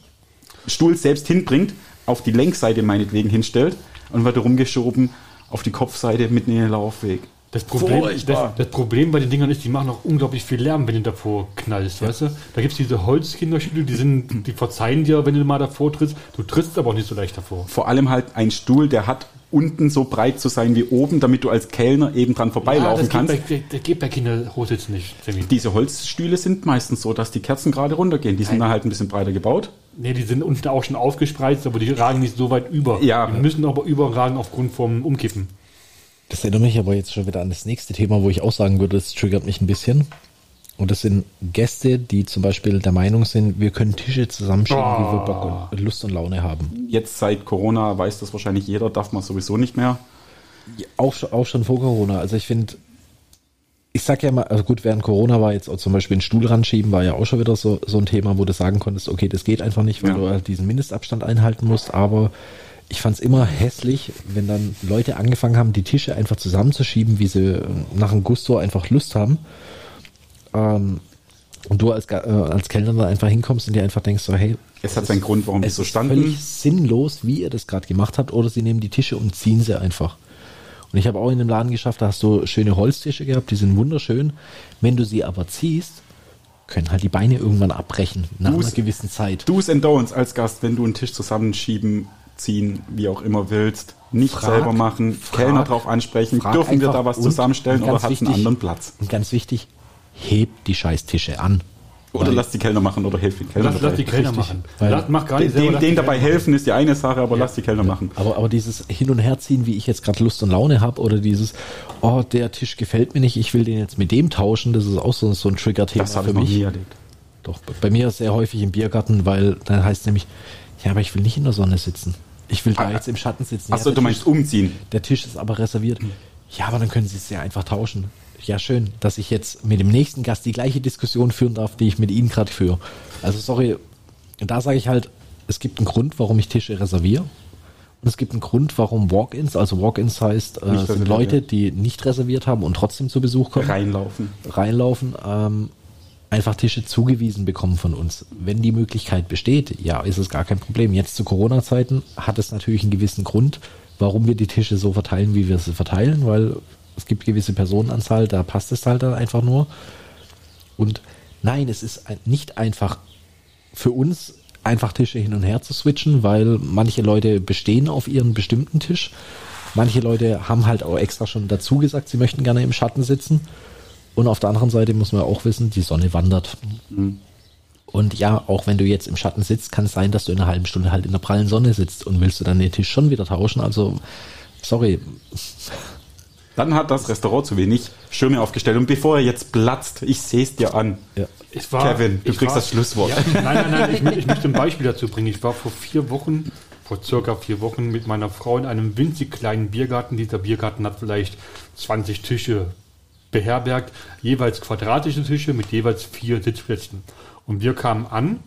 Stuhl selbst hinbringt, auf die Lenkseite meinetwegen hinstellt und wird rumgeschoben auf die Kopfseite mitten in den Laufweg.
Das Problem, das, das Problem bei den Dingern ist, die machen auch unglaublich viel Lärm, wenn du davor knallst, weißt du? Da gibt es diese Holzkinderstühle, die sind, die verzeihen dir, wenn du mal davor trittst. Du trittst aber auch nicht so leicht davor.
Vor allem halt ein Stuhl, der hat unten so breit zu sein wie oben, damit du als Kellner eben dran vorbeilaufen
das
kannst.
Geht bei, der geht bei Kinderhositz nicht, Sammy.
Diese Holzstühle sind meistens so, dass die Kerzen gerade runtergehen. Die sind dann halt ein bisschen breiter gebaut.
Nee, die sind unten auch schon aufgespreizt, aber die ragen nicht so weit über.
Ja.
Die müssen aber überragen aufgrund vom Umkippen.
Das erinnert mich aber jetzt schon wieder an das nächste Thema, wo ich auch sagen würde, das triggert mich ein bisschen. Und das sind Gäste, die zum Beispiel der Meinung sind, wir können Tische zusammenschieben, wie wir Bock und Lust und Laune haben.
Jetzt seit Corona weiß das wahrscheinlich jeder, darf man sowieso nicht mehr.
Auch, schon- auch schon vor Corona. Also ich finde, ich sag ja mal, also gut, während Corona war jetzt auch zum Beispiel ein Stuhl ranschieben, war ja auch schon wieder so, so ein Thema, wo du sagen konntest, okay, das geht einfach nicht, weil
Ja.
du halt diesen Mindestabstand einhalten musst. Aber ich ich fand es immer hässlich, wenn dann Leute angefangen haben, die Tische einfach zusammenzuschieben, wie sie äh, nach einem Gusto einfach Lust haben. Ähm, und du als, äh, als Kellner dann einfach hinkommst und dir einfach denkst, so, hey,
Es hat seinen Grund, warum die
es
so
ist
standen.
völlig sinnlos, wie ihr das gerade gemacht habt, oder sie nehmen die Tische und ziehen sie einfach. Und ich habe auch in dem Laden geschafft, da hast du schöne Holztische gehabt, die sind wunderschön. Wenn du sie aber ziehst, können halt die Beine irgendwann abbrechen nach
Du's-
einer gewissen Zeit.
Do's and Don'ts als Gast, wenn du einen Tisch zusammenschieben, ziehen, wie auch immer willst, nicht
Frag-
selber machen,
frag-
Kellner drauf ansprechen, dürfen wir da was zusammenstellen oder hat einen
wichtig-
anderen Platz?
Und ganz wichtig, hebt die Scheißtische an.
Oder
Weil-
lass die Kellner machen oder hilf den Kellner
Lass, lass die Kellner
Richtig.
machen.
Weil-
Lass, mach gar nicht
Den,
selber,
denen dabei helfen ist die eine Sache, aber lass die Kellner machen.
Aber, aber dieses Hin- und Herziehen, wie ich jetzt gerade Lust und Laune habe, oder dieses, oh, der Tisch gefällt mir nicht, ich will den jetzt mit dem tauschen, das ist auch so, so ein Trigger-Thema
Das habe
für
ich noch
mich.
nie erlebt.
Doch, bei mir sehr häufig im Biergarten, weil dann heißt es nämlich, ja, aber ich will nicht in der Sonne sitzen. Ich will da
Ah,
jetzt im Schatten sitzen.
Achso,
ja,
du
der
meinst
Tisch,
umziehen.
Der Tisch ist aber reserviert. Ja, aber dann können Sie es ja einfach tauschen. Ja, schön, dass ich jetzt mit dem nächsten Gast die gleiche Diskussion führen darf, die ich mit Ihnen gerade führe. Also sorry, da sage ich halt, es gibt einen Grund, warum ich Tische reserviere. Und es gibt einen Grund, warum Walk-ins, also Walk-ins heißt, äh, sind Leute, die nicht reserviert haben und trotzdem zu Besuch kommen
Reinlaufen.
reinlaufen, ähm, einfach Tische zugewiesen bekommen von uns. Wenn die Möglichkeit besteht, ja, ist es gar kein Problem. Jetzt zu Corona-Zeiten hat es natürlich einen gewissen Grund, warum wir die Tische so verteilen, wie wir sie verteilen, weil es gibt gewisse Personenanzahl, da passt es halt dann einfach nur. Und nein, es ist nicht einfach für uns einfach Tische hin und her zu switchen, weil manche Leute bestehen auf ihren bestimmten Tisch. Manche Leute haben halt auch extra schon dazu gesagt, sie möchten gerne im Schatten sitzen. Und auf der anderen Seite muss man auch wissen, die Sonne wandert. Und ja, auch wenn du jetzt im Schatten sitzt, kann es sein, dass du in einer halben Stunde halt in der prallen Sonne sitzt und willst du dann den Tisch schon wieder tauschen. Also, sorry,
Dann hat das Restaurant zu wenig Schirme aufgestellt. Und bevor er jetzt platzt, ich sehe es dir an.
ja.
War,
Kevin, du
ich
kriegst
war,
das Schlusswort.
Ja, nein, nein, nein, ich, ich möchte ein Beispiel dazu bringen. Ich war vor vier Wochen, vor circa vier Wochen mit meiner Frau in einem winzig kleinen Biergarten. Dieser Biergarten hat vielleicht 20 Tische beherbergt, jeweils quadratische Tische mit jeweils vier Sitzplätzen. Und wir kamen an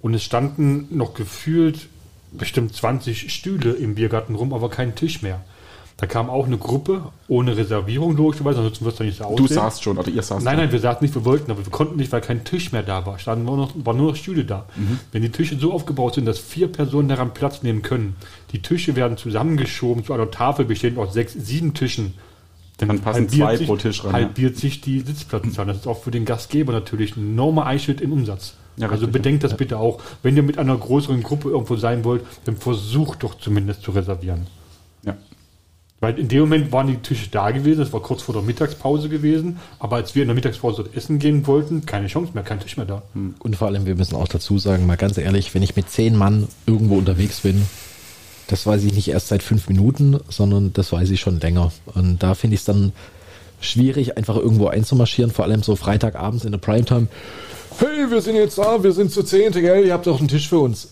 und es standen noch gefühlt bestimmt 20 Stühle im Biergarten rum, aber kein Tisch mehr. Da kam auch eine Gruppe ohne Reservierung logischerweise, ansonsten wird es ja nicht so
Du
aussehen.
saßt schon, oder ihr saßt
Nein, nein, wir saßen nicht, wir wollten, aber wir konnten nicht, weil kein Tisch mehr da war. Standen nur noch, waren nur noch Stühle da.
Mhm.
Wenn die Tische so aufgebaut sind, dass vier Personen daran Platz nehmen können, die Tische werden zusammengeschoben zu einer Tafel bestehend aus sechs, sieben Tischen.
Dann passen
halbiert
zwei
sich,
pro Tisch ja.
Halbiert sich die Sitzplatzzahl. Das ist auch für den Gastgeber natürlich ein enormer Einschnitt im Umsatz.
Ja,
also
richtig.
bedenkt das bitte auch. Wenn ihr mit einer größeren Gruppe irgendwo sein wollt, dann versucht doch zumindest zu reservieren. Weil in dem Moment waren die Tische da gewesen, es war kurz vor der Mittagspause gewesen, aber als wir in der Mittagspause dort essen gehen wollten, keine Chance mehr, kein Tisch mehr da.
Und vor allem, wir müssen auch dazu sagen, mal ganz ehrlich, wenn ich mit zehn Mann irgendwo unterwegs bin, das weiß ich nicht erst seit fünf Minuten, sondern das weiß ich schon länger. Und da finde ich es dann schwierig, einfach irgendwo einzumarschieren, vor allem so Freitagabends in der Primetime. Hey, wir sind jetzt da, wir sind zu zehn, gell, ihr habt doch einen Tisch für uns.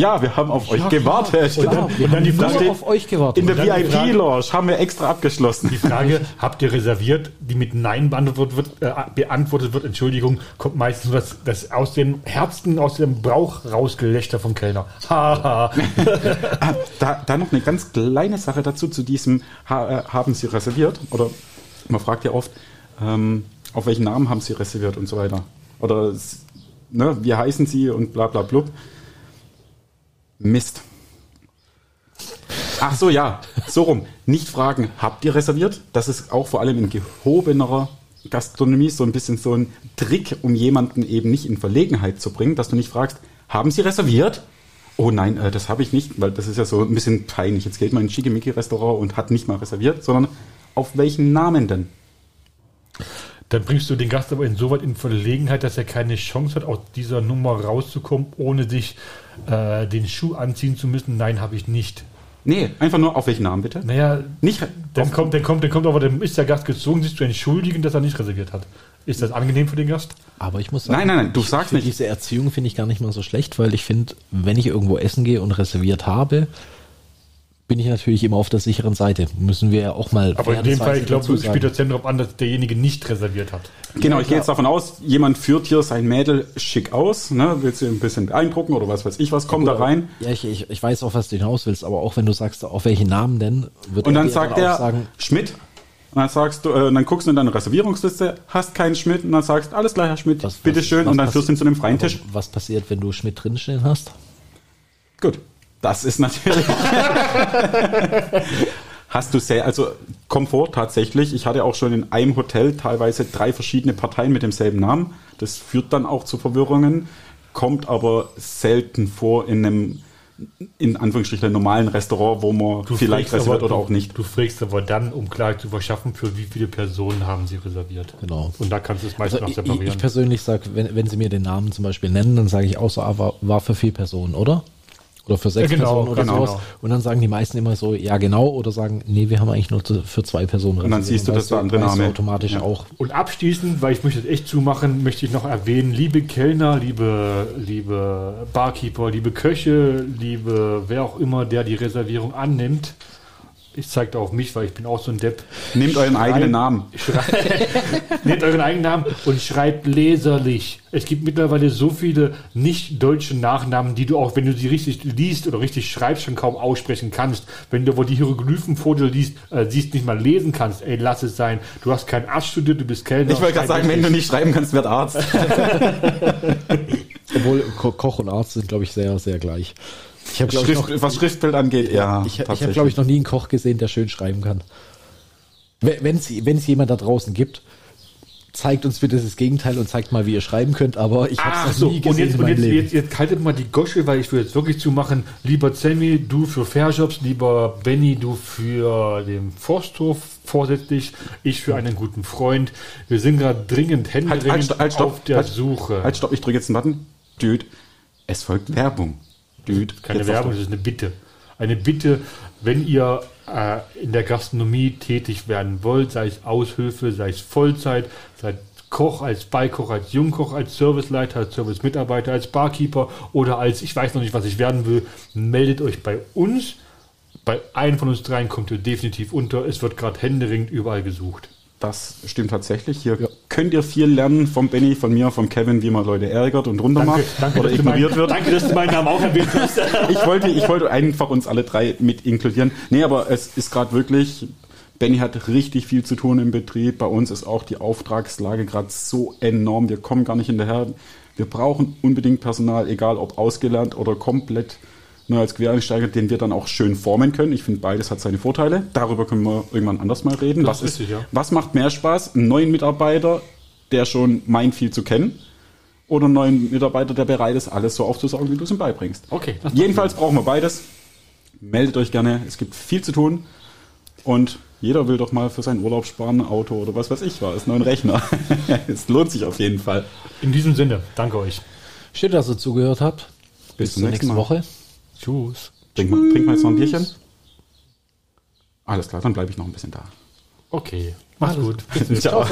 Ja, wir haben auf euch gewartet.
Ja, wir
und dann
haben
die
nur
Frage-
auf euch gewartet.
In der
Und dann die
VIP-Lounge haben wir extra abgeschlossen.
Die Frage, habt ihr reserviert, die mit Nein beantwortet wird, äh, beantwortet wird, Entschuldigung, kommt meistens das, das aus dem Herzen, aus dem Bauch rausgelächter vom Kellner. Haha. *laughs*
Ah, da, da noch eine ganz kleine Sache dazu, zu diesem ha, äh, haben Sie reserviert? Oder man fragt ja oft, ähm, auf welchen Namen haben Sie reserviert und so weiter. Oder ne, wie heißen Sie und bla bla blub. Mist. Ach so, ja, so rum. Nicht fragen, habt ihr reserviert? Das ist auch vor allem in gehobenerer Gastronomie so ein bisschen so ein Trick, um jemanden eben nicht in Verlegenheit zu bringen, dass du nicht fragst, haben Sie reserviert? Oh nein, äh, das habe ich nicht, weil das ist ja so ein bisschen peinlich. Jetzt geht man in ein Schickimicki-Restaurant und hat nicht mal reserviert, sondern auf welchen Namen denn?
Dann bringst du den Gast aber insoweit in Verlegenheit, dass er keine Chance hat, aus dieser Nummer rauszukommen, ohne sich äh, den Schuh anziehen zu müssen. Nein, habe ich nicht.
Nee, einfach nur auf welchen Namen bitte?
Naja,
Nicht
dann kommt, dann kommt, dann kommt aber, dann ist der Gast gezwungen, sich zu entschuldigen, dass er nicht reserviert hat. Ist das angenehm für den Gast?
Aber ich muss sagen,
Nein, nein, nein, du
ich
sagst nicht.
Diese Erziehung finde ich gar nicht mal so schlecht, weil ich finde, wenn ich irgendwo essen gehe und reserviert habe, bin ich natürlich immer auf der sicheren Seite. Müssen wir ja auch mal.
Aber in dem Fall, ich glaube,
dazu
spielt das Zentrum an, dass derjenige nicht reserviert hat.
Genau, ich gehe jetzt davon aus, jemand führt hier sein Mädel schick aus, ne, will sie ein bisschen beeindrucken oder was weiß ich was, kommt da rein.
Ja, ich, ich, ich weiß auch, was du hinaus willst, aber auch wenn du sagst, auf welchen Namen denn, wird
Und
er
dann sagt er
sagen,
Schmidt. Und dann sagst du, äh, und dann guckst du in deine Reservierungsliste, hast keinen Schmidt und dann sagst, alles klar, Herr Schmidt,
was,
bitteschön,
was
und dann führst du ihn zu einem freien Tisch.
Was passiert, wenn du Schmidt drinstehen hast?
Gut. Das ist natürlich. *laughs* Hast du sehr, also Komfort tatsächlich. Ich hatte auch schon in einem Hotel teilweise drei verschiedene Parteien mit demselben Namen. Das führt dann auch zu Verwirrungen, kommt aber selten vor in einem, in Anführungsstrichen, normalen Restaurant, wo man vielleicht
fragst
reserviert
aber-
oder auch nicht.
Du fragst aber dann, um Klarheit zu verschaffen, für wie viele Personen haben sie reserviert.
Genau.
Und da kannst du es meistens
Also
noch
ich, ich
separieren.
persönlich sage, wenn, wenn sie mir den Namen zum Beispiel nennen, dann sage ich auch so, ah, war, war für vier Personen, oder? Oder für sechs
Ja, genau,
Personen oder
genau.
sowas. Und dann sagen die meisten immer so, ja genau, oder sagen, nee, wir haben eigentlich nur zu- für zwei Personen
Und dann siehst du, dass der andere
weißt du
Name-
automatisch
Ja.
auch.
Und abschließend, weil ich möchte das echt zumachen, möchte ich noch erwähnen, liebe Kellner, liebe, liebe Barkeeper, liebe Köche, liebe wer auch immer, der die Reservierung annimmt. Ich zeige da auf mich, weil ich bin auch so ein Depp.
Nehmt euren eigenen Namen.
Schreibt, *laughs* nehmt euren eigenen Namen und schreibt leserlich. Es gibt mittlerweile so viele nicht deutsche Nachnamen, die du auch, wenn du sie richtig liest oder richtig schreibst, schon kaum aussprechen kannst. Wenn du wo die Hieroglyphen vor dir liest, äh, siehst, nicht mal lesen kannst, ey, lass es sein. Du hast keinen Arzt studiert, du bist Kellner.
Ich wollte gerade sagen, wenn du nicht schreiben kannst, wird Arzt. *laughs* *laughs*
Obwohl Ko Koch und Arzt sind, glaube ich, sehr, sehr gleich. Ich ich,
Schrift,
noch,
was Schriftbild angeht, ja.
ich, ich habe, glaube ich, noch nie einen Koch gesehen, der schön schreiben kann. Wenn es jemand da draußen gibt, zeigt uns bitte das Gegenteil und zeigt mal, wie ihr schreiben könnt, aber ich habe es
so,
noch nie
und
gesehen
jetzt,
in
und jetzt,
Leben.
jetzt, jetzt haltet mal die Gosche, weil ich will jetzt wirklich zumachen. Lieber Sammy, du für Fairjobs, lieber Benny, du für den Forsthof vorsätzlich, ich für einen guten Freund. Wir sind gerade dringend
Halt,
händeringend
halt, stopp, halt, stopp,
auf der
halt,
Suche.
Halt, stopp, ich drücke jetzt einen Button. Dude, es folgt Werbung. Dude,
Keine Werbung, das ist eine Bitte. Eine Bitte, wenn ihr äh, in der Gastronomie tätig werden wollt, sei es Aushilfe, sei es Vollzeit, sei es Koch, als Beikoch, als Jungkoch, als Serviceleiter, als Servicemitarbeiter, als Barkeeper oder als ich weiß noch nicht, was ich werden will, meldet euch bei uns. Bei einem von uns dreien kommt ihr definitiv unter. Es wird gerade händeringend überall gesucht.
Das stimmt tatsächlich. Hier könnt ihr viel lernen vom Benny, von mir, vom Kevin, wie man Leute ärgert und runter macht oder
dass du
ignoriert
mein-
wird.
danke, dass du meinen Namen auch erwähnt hast. *laughs*
Ich wollte, ich wollte einfach uns alle drei mit inkludieren. Nee, aber es ist gerade wirklich, Benny hat richtig viel zu tun im Betrieb. Bei uns ist auch die Auftragslage gerade so enorm. Wir kommen gar nicht hinterher. Wir brauchen unbedingt Personal, egal ob ausgelernt oder komplett nur als Quereinsteiger, den wir dann auch schön formen können. Ich finde, beides hat seine Vorteile. Darüber können wir irgendwann anders mal reden.
Das
was,
ist richtig, ja.
was macht mehr Spaß? Einen neuen Mitarbeiter, der schon meint, viel zu kennen? Oder einen neuen Mitarbeiter, der bereit ist, alles so aufzusaugen, wie du es ihm beibringst?
Okay, das
Jedenfalls brauchen wir beides. Meldet euch gerne. Es gibt viel zu tun. Und jeder will doch mal für seinen Urlaub sparen, ein Auto oder was weiß ich was, neuen Rechner. *laughs* es lohnt sich auf jeden Fall.
In diesem Sinne, danke euch.
Schön, dass ihr zugehört habt. Bis,
zum
zur
nächsten
nächsten
Mal.
Woche.
Tschüss.
Trink mal, trink mal jetzt noch ein Bierchen. Alles klar, dann bleibe ich noch ein bisschen da.
Okay, mach's
Alles
gut. Bis *laughs* nächstes
Ciao.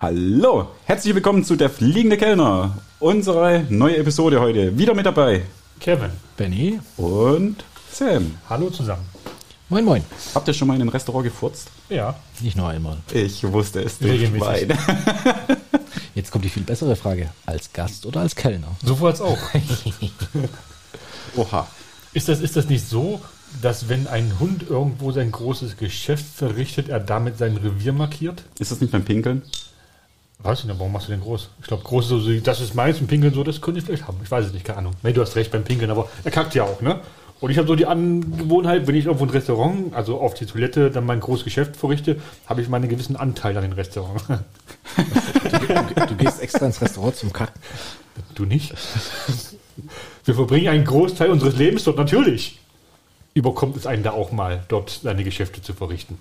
Hallo, herzlich willkommen zu Der Fliegende Kellner. Unsere neue Episode heute. Wieder mit dabei.
Kevin,
Benny.
Und Sam.
hallo zusammen.
Moin, moin.
Habt ihr schon mal in ein Restaurant gefurzt?
Ja,
Nicht nur einmal.
Ich wusste es nicht.
Regelmäßig. *laughs*
Jetzt kommt die viel bessere Frage. Als Gast oder als Kellner?
so war es auch. *laughs*
Oha.
Ist das, ist das nicht so, dass wenn ein Hund irgendwo sein großes Geschäft verrichtet, er damit sein Revier markiert?
Ist das nicht beim Pinkeln?
Weiß ich nicht, warum machst du den groß? Ich glaube, groß ist so, so, das ist meins und Pinkeln so, das könnte ich vielleicht haben. Ich weiß es nicht, keine Ahnung. Nee, du hast recht beim Pinkeln, aber er kackt ja auch, ne? Und ich habe so die Angewohnheit, wenn ich irgendwo ein Restaurant, also auf die Toilette, dann mein großes Geschäft verrichte, habe ich meinen gewissen Anteil an dem Restaurant. *laughs*
Du gehst extra ins Restaurant zum Kacken.
Du nicht? Wir verbringen einen Großteil unseres Lebens dort natürlich. Überkommt es einen da auch mal, dort seine Geschäfte zu verrichten.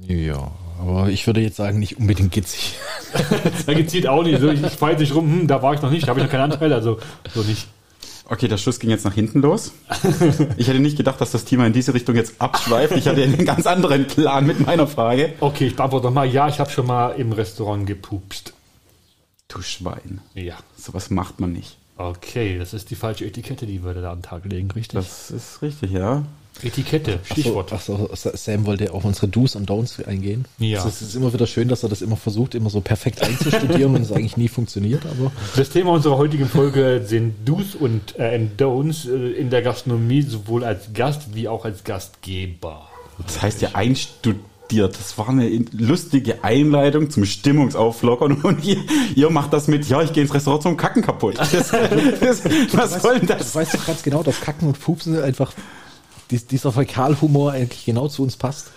Ja, aber ich würde jetzt sagen, nicht unbedingt gitzig. *laughs*
Da gezielt auch nicht. So, ich, ich fahre nicht rum, hm, da war ich noch nicht, da habe ich noch keinen Anteil, also so nicht.
Okay, der Schuss ging jetzt nach hinten los. *laughs* Ich hätte nicht gedacht, dass das Thema in diese Richtung jetzt abschweift. Ich hatte einen ganz anderen Plan mit meiner Frage.
Okay, ich beantworte nochmal. Ja, ich habe schon mal im Restaurant gepupst.
Du Schwein.
Ja.
Sowas macht man nicht.
Okay, das ist die falsche Etikette, die wir da an den Tag legen, richtig?
Das ist richtig, ja.
Etikette, Stichwort.
Achso, ach so, Sam wollte auf unsere Do's und Don'ts eingehen.
Ja.
Es ist immer wieder schön, dass er das immer versucht, immer so perfekt einzustudieren und es eigentlich nie funktioniert, aber
Das Thema unserer heutigen Folge sind Do's und äh, Don'ts äh, in der Gastronomie, sowohl als Gast wie auch als Gastgeber.
Das heißt ja einstudiert. Das war eine lustige Einleitung zum Stimmungsauflockern *laughs* und ihr, ihr macht das mit, ja, ich gehe ins Restaurant zum Kacken kaputt. Das, das, was soll denn
du
das?
weißt doch ganz genau, dass Kacken und Pupsen einfach dies, dieser Fäkalhumor eigentlich genau zu uns passt.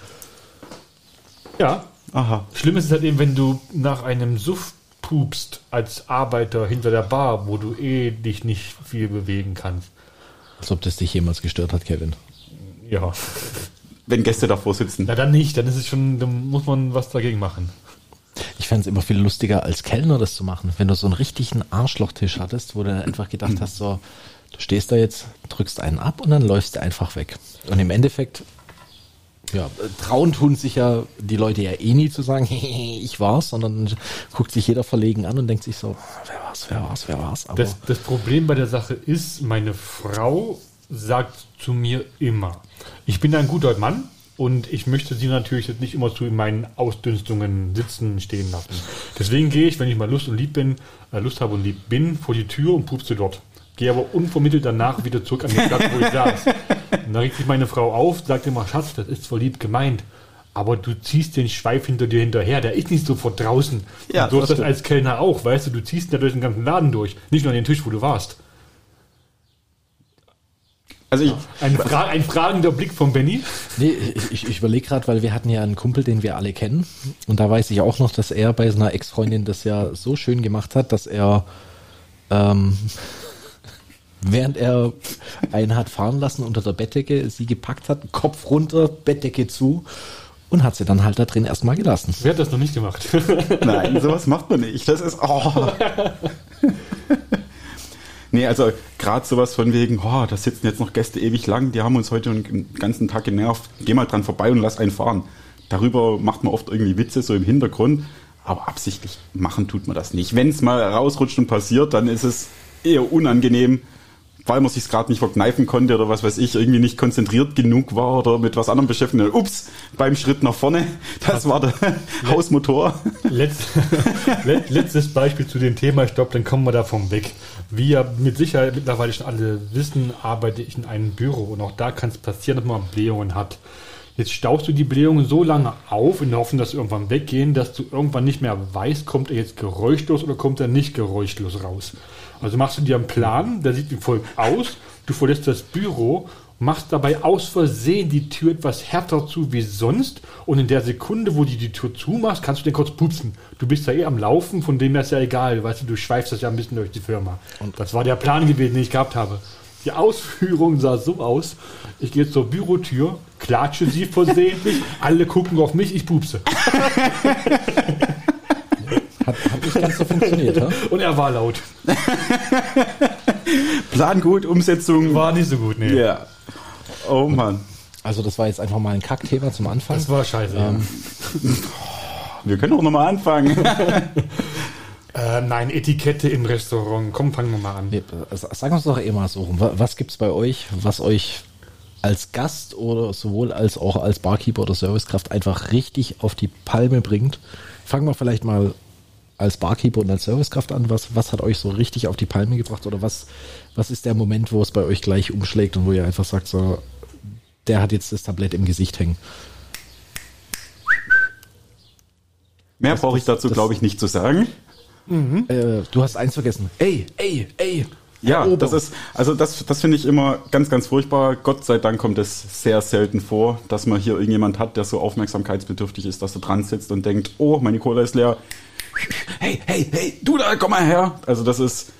Ja,
Aha.
schlimm ist es halt eben, wenn du nach einem Suff pupst als Arbeiter hinter der Bar, wo du eh dich nicht viel bewegen kannst.
Als ob das dich jemals gestört hat, Kevin.
Ja,
Wenn Gäste davor sitzen.
na dann nicht, dann ist es schon, dann muss man was dagegen machen.
Ich fände es immer viel lustiger, als Kellner das zu machen. Wenn du so einen richtigen Arschlochtisch hattest, wo du dann einfach gedacht hast, so, du stehst da jetzt, drückst einen ab und dann läufst du einfach weg. Und im Endeffekt, ja, trauen tun sich ja die Leute ja eh nie zu sagen, *laughs* ich war's, sondern guckt sich jeder verlegen an und denkt sich so, wer war's, wer war's, wer war's. Aber
Das, das Problem bei der Sache ist, meine Frau sagt zu mir immer, ich bin ein guter Mann und ich möchte sie natürlich jetzt nicht immer zu in meinen Ausdünstungen sitzen, stehen lassen. Deswegen gehe ich, wenn ich mal Lust und lieb bin, äh, Lust habe und lieb bin, vor die Tür und pupse dort. Gehe aber unvermittelt danach wieder zurück an den Platz, wo ich saß. Und dann regt sich meine Frau auf, sagt immer, Schatz, das ist zwar lieb gemeint, aber du ziehst den Schweif hinter dir hinterher, der ist nicht sofort draußen.
Ja,
und so
das
ist das
stimmt.
als Kellner auch, weißt du, du ziehst ihn ja durch den ganzen Laden durch, nicht nur an den Tisch, wo du warst.
Also ich,
Ein, Fra ein fragender Blick von Benny.
Nee, ich, ich, ich überlege gerade, weil wir hatten ja einen Kumpel, den wir alle kennen. Und da weiß ich auch noch, dass er bei seiner Ex-Freundin das ja so schön gemacht hat, dass er, ähm, während er einen hat fahren lassen unter der Bettdecke, sie gepackt hat, Kopf runter, Bettdecke zu und hat sie dann halt da drin erstmal gelassen.
Wer hat das noch nicht gemacht? *laughs*
Nein, sowas macht man nicht. Das ist. Oh. *laughs* nee, also gerade sowas von wegen, oh, da sitzen jetzt noch Gäste ewig lang, die haben uns heute den ganzen Tag genervt. Geh mal dran vorbei und lass einen fahren. Darüber macht man oft irgendwie Witze so im Hintergrund, aber absichtlich machen tut man das nicht. Wenn es mal rausrutscht und passiert, dann ist es eher unangenehm, weil man sich gerade nicht verkneifen konnte oder was weiß ich, irgendwie nicht konzentriert genug war oder mit was anderem beschäftigt. Ups, beim Schritt nach vorne, *laughs* das war der *laughs* Hausmotor.
Letz *laughs* Let letztes Beispiel zu dem Thema, ich glaube, dann kommen wir davon weg. Wie ihr mit Sicherheit mittlerweile schon alle wissen, arbeite ich in einem Büro und auch da kann es passieren, dass man Blähungen hat. Jetzt staust du die Blähungen so lange auf, in der Hoffnung, dass sie irgendwann weggehen, dass du irgendwann nicht mehr weißt, kommt er jetzt geräuschlos oder kommt er nicht geräuschlos raus. Also machst du dir einen Plan, der sieht wie folgt aus. Du verlässt das Büro, machst dabei aus Versehen die Tür etwas härter zu wie sonst und in der Sekunde, wo du die Tür zumachst, kannst du den kurz pupsen. Du bist ja eh am Laufen, von dem her ist ja egal. Weißt du, du schweifst das ja ein bisschen durch die Firma. Und das war der Plan gewesen, den ich gehabt habe. Die Ausführung sah so aus. Ich gehe zur Bürotür, klatsche sie versehentlich, alle gucken auf mich, ich pupse. *laughs*
Hat, hat nicht ganz so funktioniert, ha? *laughs*
Und er war laut. *laughs*
Plan gut, Umsetzung
War nicht so gut, nee.
Ja. Oh Mann.
Also das war jetzt einfach mal ein Kackthema zum Anfang.
Das war scheiße. ja. *laughs*
Wir können auch nochmal anfangen.
Äh, nein, Etikette im Restaurant. Komm, fangen wir mal an.
Nee, äh, Sagen wir es doch eh mal so rum. Wa- Was gibt's bei euch, was euch als Gast oder sowohl als auch als Barkeeper oder Servicekraft einfach richtig auf die Palme bringt? Fangen wir vielleicht mal als Barkeeper und als Servicekraft an. Was, was hat euch so richtig auf die Palme gebracht? Oder was, was ist der Moment, wo es bei euch gleich umschlägt und wo ihr einfach sagt, so, der hat jetzt das Tablett im Gesicht hängen?
Mehr brauche ich dazu, glaube ich, nicht zu sagen.
Äh, du hast eins vergessen. Ey, ey, ey.
Ja,
Ober.
das ist, also das, das finde ich immer ganz, ganz furchtbar. Gott sei Dank kommt es sehr selten vor, dass man hier irgendjemand hat, der so aufmerksamkeitsbedürftig ist, dass er dran sitzt und denkt, oh, meine Cola ist leer. Hey, hey, hey, du da, komm mal her. Also das ist,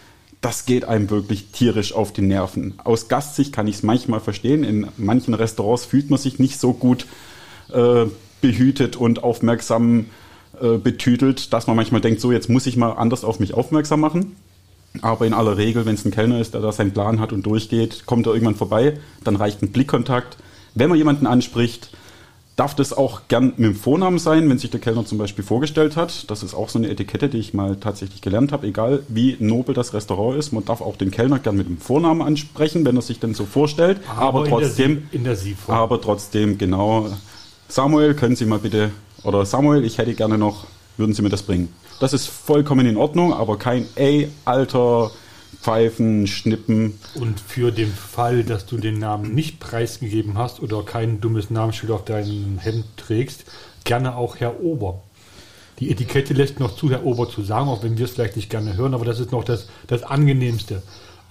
das geht einem wirklich tierisch auf die Nerven. Aus Gastsicht kann ich es manchmal verstehen. In manchen Restaurants fühlt man sich nicht so gut äh, behütet und aufmerksam äh, betütelt, dass man manchmal denkt, so jetzt muss ich mal anders auf mich aufmerksam machen. Aber in aller Regel, wenn es ein Kellner ist, der da seinen Plan hat und durchgeht, kommt er irgendwann vorbei, dann reicht ein Blickkontakt. Wenn man jemanden anspricht, darf das auch gern mit dem Vornamen sein, wenn sich der Kellner zum Beispiel vorgestellt hat. Das ist auch so eine Etikette, die ich mal tatsächlich gelernt habe. Egal wie nobel das Restaurant ist, man darf auch den Kellner gern mit dem Vornamen ansprechen, wenn er sich denn so vorstellt. Aber,
in
trotzdem,
der Sie- in der
aber trotzdem genau. Samuel, können Sie mal bitte oder Samuel, ich hätte gerne noch, würden Sie mir das bringen? Das ist vollkommen in Ordnung, aber kein ey, alter Pfeifen, Schnippen.
Und für den Fall, dass du den Namen nicht preisgegeben hast oder kein dummes Namensschild auf deinem Hemd trägst, gerne auch Herr Ober. Die Etikette lässt noch zu, Herr Ober zu sagen, auch wenn wir es vielleicht nicht gerne hören, aber das ist noch das, das Angenehmste.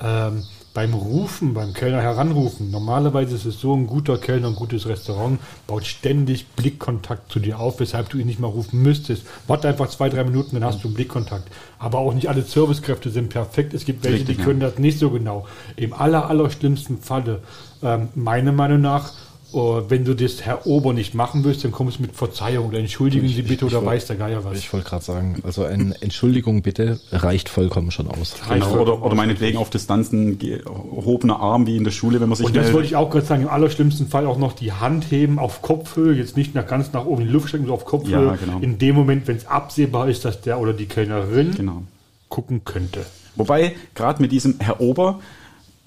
Ähm, beim Rufen, beim Kellner heranrufen, normalerweise ist es so, ein guter Kellner, ein gutes Restaurant baut ständig Blickkontakt zu dir auf, weshalb du ihn nicht mal rufen müsstest. Warte einfach zwei, drei Minuten, dann hast du einen Blickkontakt. Aber auch nicht alle Servicekräfte sind perfekt. Es gibt welche,
Richtig,
die
ja.
können das nicht so genau. Im aller, aller schlimmsten Falle, ähm, meiner Meinung nach, äh, wenn du das Herr Ober nicht machen willst, dann kommst du mit Verzeihung oder entschuldigen Sie bitte oder
ich
weiß der Geier was.
Ich wollte gerade sagen, also eine *laughs* Entschuldigung bitte reicht vollkommen schon aus.
Genau, oder, oder meinetwegen auf Distanzen gehobener Arm wie in der Schule, wenn man sich
Und das
meldet.
wollte ich auch gerade sagen, im allerschlimmsten Fall auch noch die Hand heben auf Kopfhöhe, jetzt nicht nach ganz nach oben in die Luft stecken, so auf Kopfhöhe.
Ja, genau.
In dem Moment, wenn es absehbar ist, dass der oder die Kellnerin
Genau.
gucken könnte.
Wobei, gerade mit diesem Herr Ober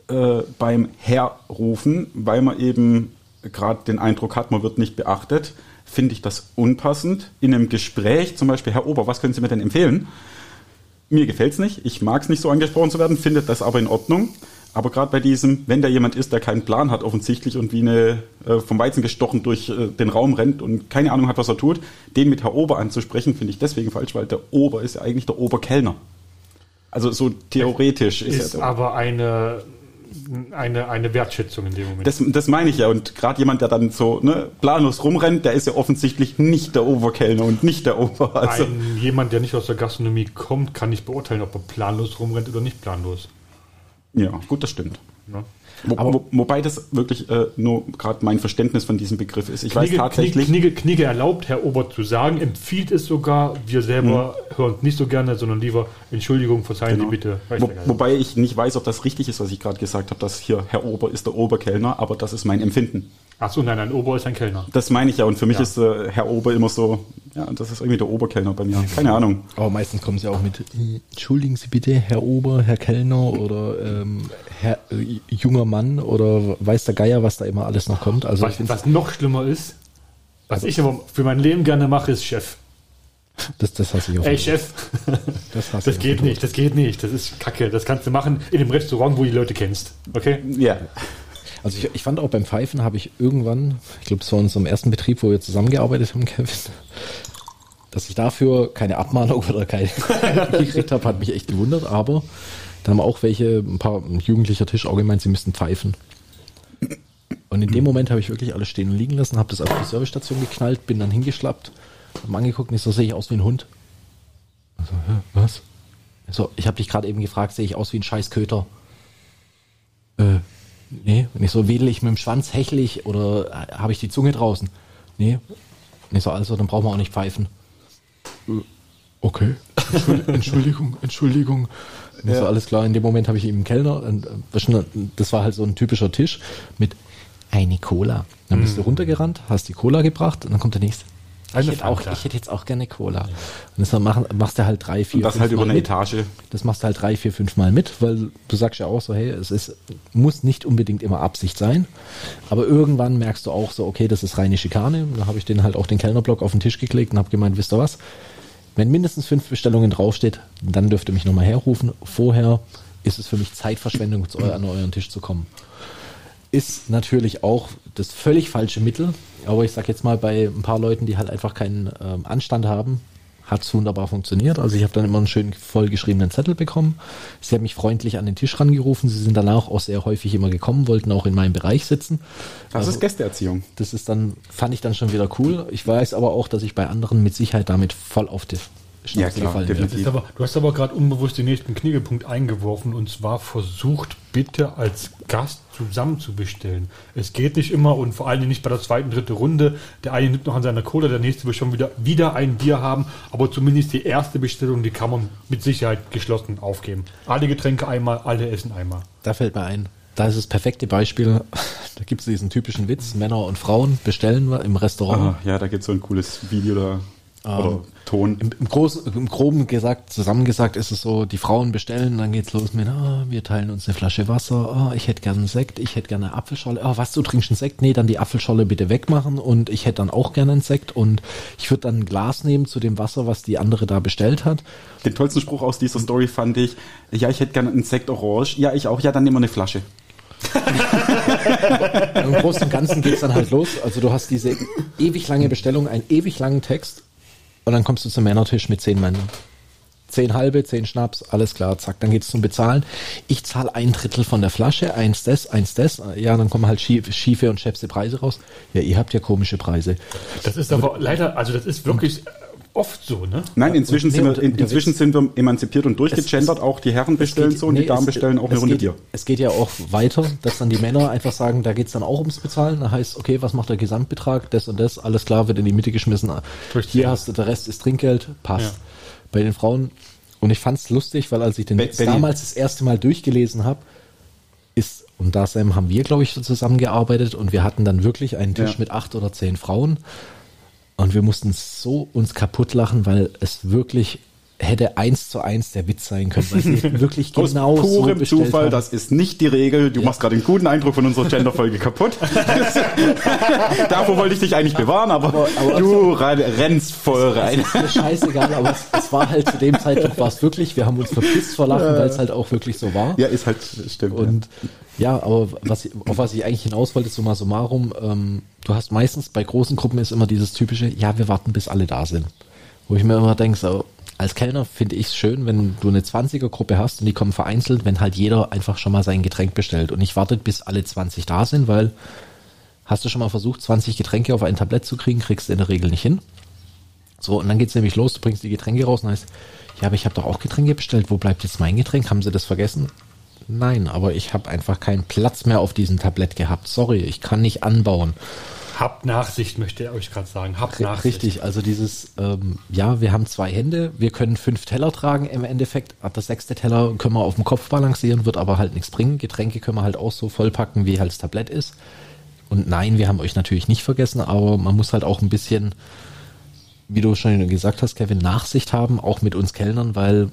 äh, beim Herrufen, weil man eben gerade den Eindruck hat, man wird nicht beachtet, finde ich das unpassend. In einem Gespräch, zum Beispiel, Herr Ober, was können Sie mir denn empfehlen? Mir gefällt's nicht, ich mag es nicht so angesprochen zu werden, finde das aber in Ordnung. Aber gerade bei diesem, wenn da jemand ist, der keinen Plan hat offensichtlich und wie eine äh, vom Weizen gestochen durch äh, den Raum rennt und keine Ahnung hat, was er tut, den mit Herr Ober anzusprechen, finde ich deswegen falsch, weil der Ober ist ja eigentlich der Oberkellner. Also so theoretisch ist,
Ist
er.
aber eine, eine, eine Wertschätzung in dem Moment.
Das, das meine ich ja. Und gerade jemand, der dann so ne, planlos rumrennt, der ist ja offensichtlich nicht der Oberkellner und nicht der Ober. Also,
Ein, jemand, der nicht aus der Gastronomie kommt, kann nicht beurteilen, ob er planlos rumrennt oder nicht planlos.
ja, gut, das stimmt.
Ne?
Wo, wo, wobei das wirklich äh, nur gerade mein Verständnis von diesem Begriff ist. Ich weiß
Knigge,
tatsächlich.
Knigge, Knigge erlaubt, Herr Ober zu sagen, empfiehlt es sogar. Wir selber hören es nicht so gerne, sondern lieber Entschuldigung, verzeihen
Genau.
Sie bitte. Weiß
Wo, wobei ich nicht weiß, ob das richtig ist, was ich gerade gesagt habe, dass hier Herr Ober ist der Oberkellner, aber das ist mein Empfinden.
Achso, nein, ein Ober ist ein Kellner.
Das meine ich ja. Und für mich
Ja.
ist äh, Herr Ober immer so, ja, das ist irgendwie der Oberkellner bei mir. Keine Ahnung.
Aber meistens kommen sie auch mit, entschuldigen Sie bitte, Herr Ober, Herr Kellner oder ähm, Herr äh, junger Mann oder weiß der Geier, was da immer alles noch kommt. Also
Was, was noch schlimmer ist, was ich aber für mein Leben gerne mache, ist Chef.
das, das hasse ich auch.
Ey, Chef,
Das hasse
das
ich
geht nicht, das geht nicht. Das ist Kacke. Das kannst du machen in dem Restaurant, wo du die Leute kennst. Okay?
Ja.
Also ich, ich fand auch beim Pfeifen habe ich irgendwann, ich glaube, es war in unserem ersten Betrieb, wo wir zusammengearbeitet haben, Kevin, dass ich dafür keine Abmahnung *laughs* oder keine gekriegt habe, hat mich echt gewundert, aber da haben auch welche, ein paar ein jugendlicher Tisch auch gemeint, sie müssten pfeifen. Und in dem Moment habe ich wirklich alles stehen und liegen lassen, habe das auf die Servicestation geknallt, bin dann hingeschlappt, habe angeguckt und ich so, sehe ich aus wie ein Hund? Also, was? So, ich habe dich gerade eben gefragt, sehe ich aus wie ein Scheißköter? Äh, nee. Und ich so, wedel ich mit dem Schwanz, hechl ich oder äh, habe ich die Zunge draußen? Nee. Und ich so, also, dann brauchen wir auch nicht pfeifen. Äh, Okay. *laughs* Entschuldigung, Entschuldigung. Und ich so, alles klar, in dem Moment habe ich einen Kellner, äh, das war halt so ein typischer Tisch mit eine Cola. Dann bist du runtergerannt, hast die Cola gebracht und dann kommt der nächste. Ich
Eine
hätte, auch, ich hätte jetzt auch gerne Cola. Und das dann machen, machst du halt drei, vier,
Und das halt über
fünfmal
eine
mit.
Etage.
Das machst du halt drei, vier, fünf Mal mit, weil du sagst ja auch so, hey, es ist, muss nicht unbedingt immer Absicht sein. Aber irgendwann merkst du auch so, okay, das ist reine Schikane. Da habe ich den halt auch den Kellnerblock auf den Tisch geklickt und habe gemeint, wisst ihr was? Wenn mindestens fünf Bestellungen draufsteht, dann dürft ihr mich nochmal herrufen. Vorher ist es für mich Zeitverschwendung, zu eu an euren Tisch zu kommen. Ist natürlich auch das völlig falsche Mittel. Aber ich sag jetzt mal, bei ein paar Leuten, die halt einfach keinen ähm, Anstand haben, hat es wunderbar funktioniert. Also ich habe dann immer einen schön vollgeschriebenen Zettel bekommen. Sie haben mich freundlich an den Tisch rangerufen. Sie sind danach auch sehr häufig immer gekommen, wollten auch in meinem Bereich sitzen.
Das ist Gästeerziehung.
Das ist dann, fand ich dann schon wieder cool. Ich weiß aber auch, dass ich bei anderen mit Sicherheit damit voll auf die
Ja, klar,
gefallen
definitiv.
werde.
Ist aber, du hast aber gerade unbewusst den nächsten Kniggepunkt eingeworfen und zwar versucht bitte als Gast zusammen zu bestellen. Es geht nicht immer und vor allem nicht bei der zweiten, dritten Runde. Der eine nimmt noch an seiner Cola, der nächste will schon wieder, wieder ein Bier haben, aber zumindest die erste Bestellung, die kann man mit Sicherheit geschlossen aufgeben. Alle Getränke einmal, alle essen einmal.
Da fällt mir ein, da ist das perfekte Beispiel. *laughs* Da gibt es diesen typischen Witz: Männer und Frauen bestellen wir im Restaurant.
Ah, ja, da gibt es so ein cooles Video da. Oder Ton.
Im, im, Großen, Im Groben gesagt, zusammengesagt ist es so, die Frauen bestellen, dann geht's los mit, ah, wir teilen uns eine Flasche Wasser, ah, ich hätte gerne einen Sekt, ich hätte gerne eine Apfelscholle, ah, was, du trinkst einen Sekt? Nee, dann die Apfelscholle bitte wegmachen und ich hätte dann auch gerne einen Sekt und ich würde dann ein Glas nehmen zu dem Wasser, was die andere da bestellt hat.
Den tollsten Spruch aus dieser Story fand ich, ja, ich hätte gerne einen Sekt Orange, ja, ich auch, ja, dann nehmen wir eine Flasche. *laughs*
Im Großen und Ganzen geht's dann halt los. Also du hast diese ewig lange Bestellung, einen ewig langen Text und dann kommst du zum Männertisch mit zehn Männern. Zehn halbe, zehn Schnaps, alles klar, zack, dann geht's zum Bezahlen. Ich zahle ein Drittel von der Flasche, eins des, eins des. Ja, dann kommen halt schiefe, schiefe und schäfste Preise raus. Ja, ihr habt ja komische Preise.
Das ist aber leider, also das ist wirklich oft so, ne?
Nein, inzwischen,
Nee,
sind,
und-
wir, in,
und
inzwischen sind wir emanzipiert und durchgegendert.
Es-
auch die Herren bestellen
geht-
so und die
nee,
Damen
es-
bestellen auch eine
es
Runde
geht,
Bier.
Es geht ja auch weiter, dass dann die Männer einfach sagen, da geht's dann auch ums Bezahlen. Da heißt, okay, was macht der Gesamtbetrag? Das und das, alles klar, wird in die Mitte geschmissen.
Richtig.
Hier hast du, der Rest ist Trinkgeld, passt.
Ja.
Bei den Frauen, und ich fand's lustig, weil als ich den
Be-
damals das erste Mal durchgelesen habe, ist, und da Sam haben wir, glaube ich, so zusammengearbeitet und wir hatten dann wirklich einen Tisch
Ja.
mit acht oder zehn Frauen und wir mussten so uns kaputt lachen, weil es wirklich hätte eins zu eins der Witz sein können, weil sie wirklich *laughs*
Aus
genau so
purem
bestellt
Zufall,
haben.
das ist nicht die Regel. Du machst gerade einen guten Eindruck von unserer Gender-Folge *laughs* kaputt. *laughs* Davor wollte ich dich eigentlich bewahren, aber,
Aber- aber-
du rein- rennst voll rein.
ist mir scheißegal, aber es, es war halt zu dem Zeitpunkt war es wirklich, wir haben uns verpisst vor Lachen, weil es halt auch wirklich so war.
Ja, ist halt, stimmt.
Und ja, aber was, ich- auf was ich eigentlich hinaus wollte, summa summarum, ähm, du hast meistens bei großen Gruppen ist immer dieses typische, ja, wir warten bis alle da sind. Wo ich mir immer denke, so, als Kellner finde ich es schön, wenn du eine 20er-Gruppe hast und die kommen vereinzelt, wenn halt jeder einfach schon mal sein Getränk bestellt und nicht wartet, bis alle 20 da sind, weil hast du schon mal versucht, 20 Getränke auf ein Tablett zu kriegen, kriegst du in der Regel nicht hin. So, und dann geht's nämlich los, du bringst die Getränke raus und heißt, ja, aber ich habe doch auch Getränke bestellt, wo bleibt jetzt mein Getränk? Haben sie das vergessen? Nein, aber ich habe einfach keinen Platz mehr auf diesem Tablett gehabt. Sorry, ich kann nicht anbauen.
Habt Nachsicht, möchte ich euch gerade sagen. Habt Nachsicht.
Richtig, also dieses, ähm, ja, wir haben zwei Hände, wir können fünf Teller tragen im Endeffekt. Der sechste Teller können wir auf dem Kopf balancieren, wird aber halt nichts bringen. Getränke können wir halt auch so vollpacken, wie halt das Tablett ist. Und nein, wir haben euch natürlich nicht vergessen, aber man muss halt auch ein bisschen, wie du schon gesagt hast, Kevin, Nachsicht haben, auch mit uns Kellnern, weil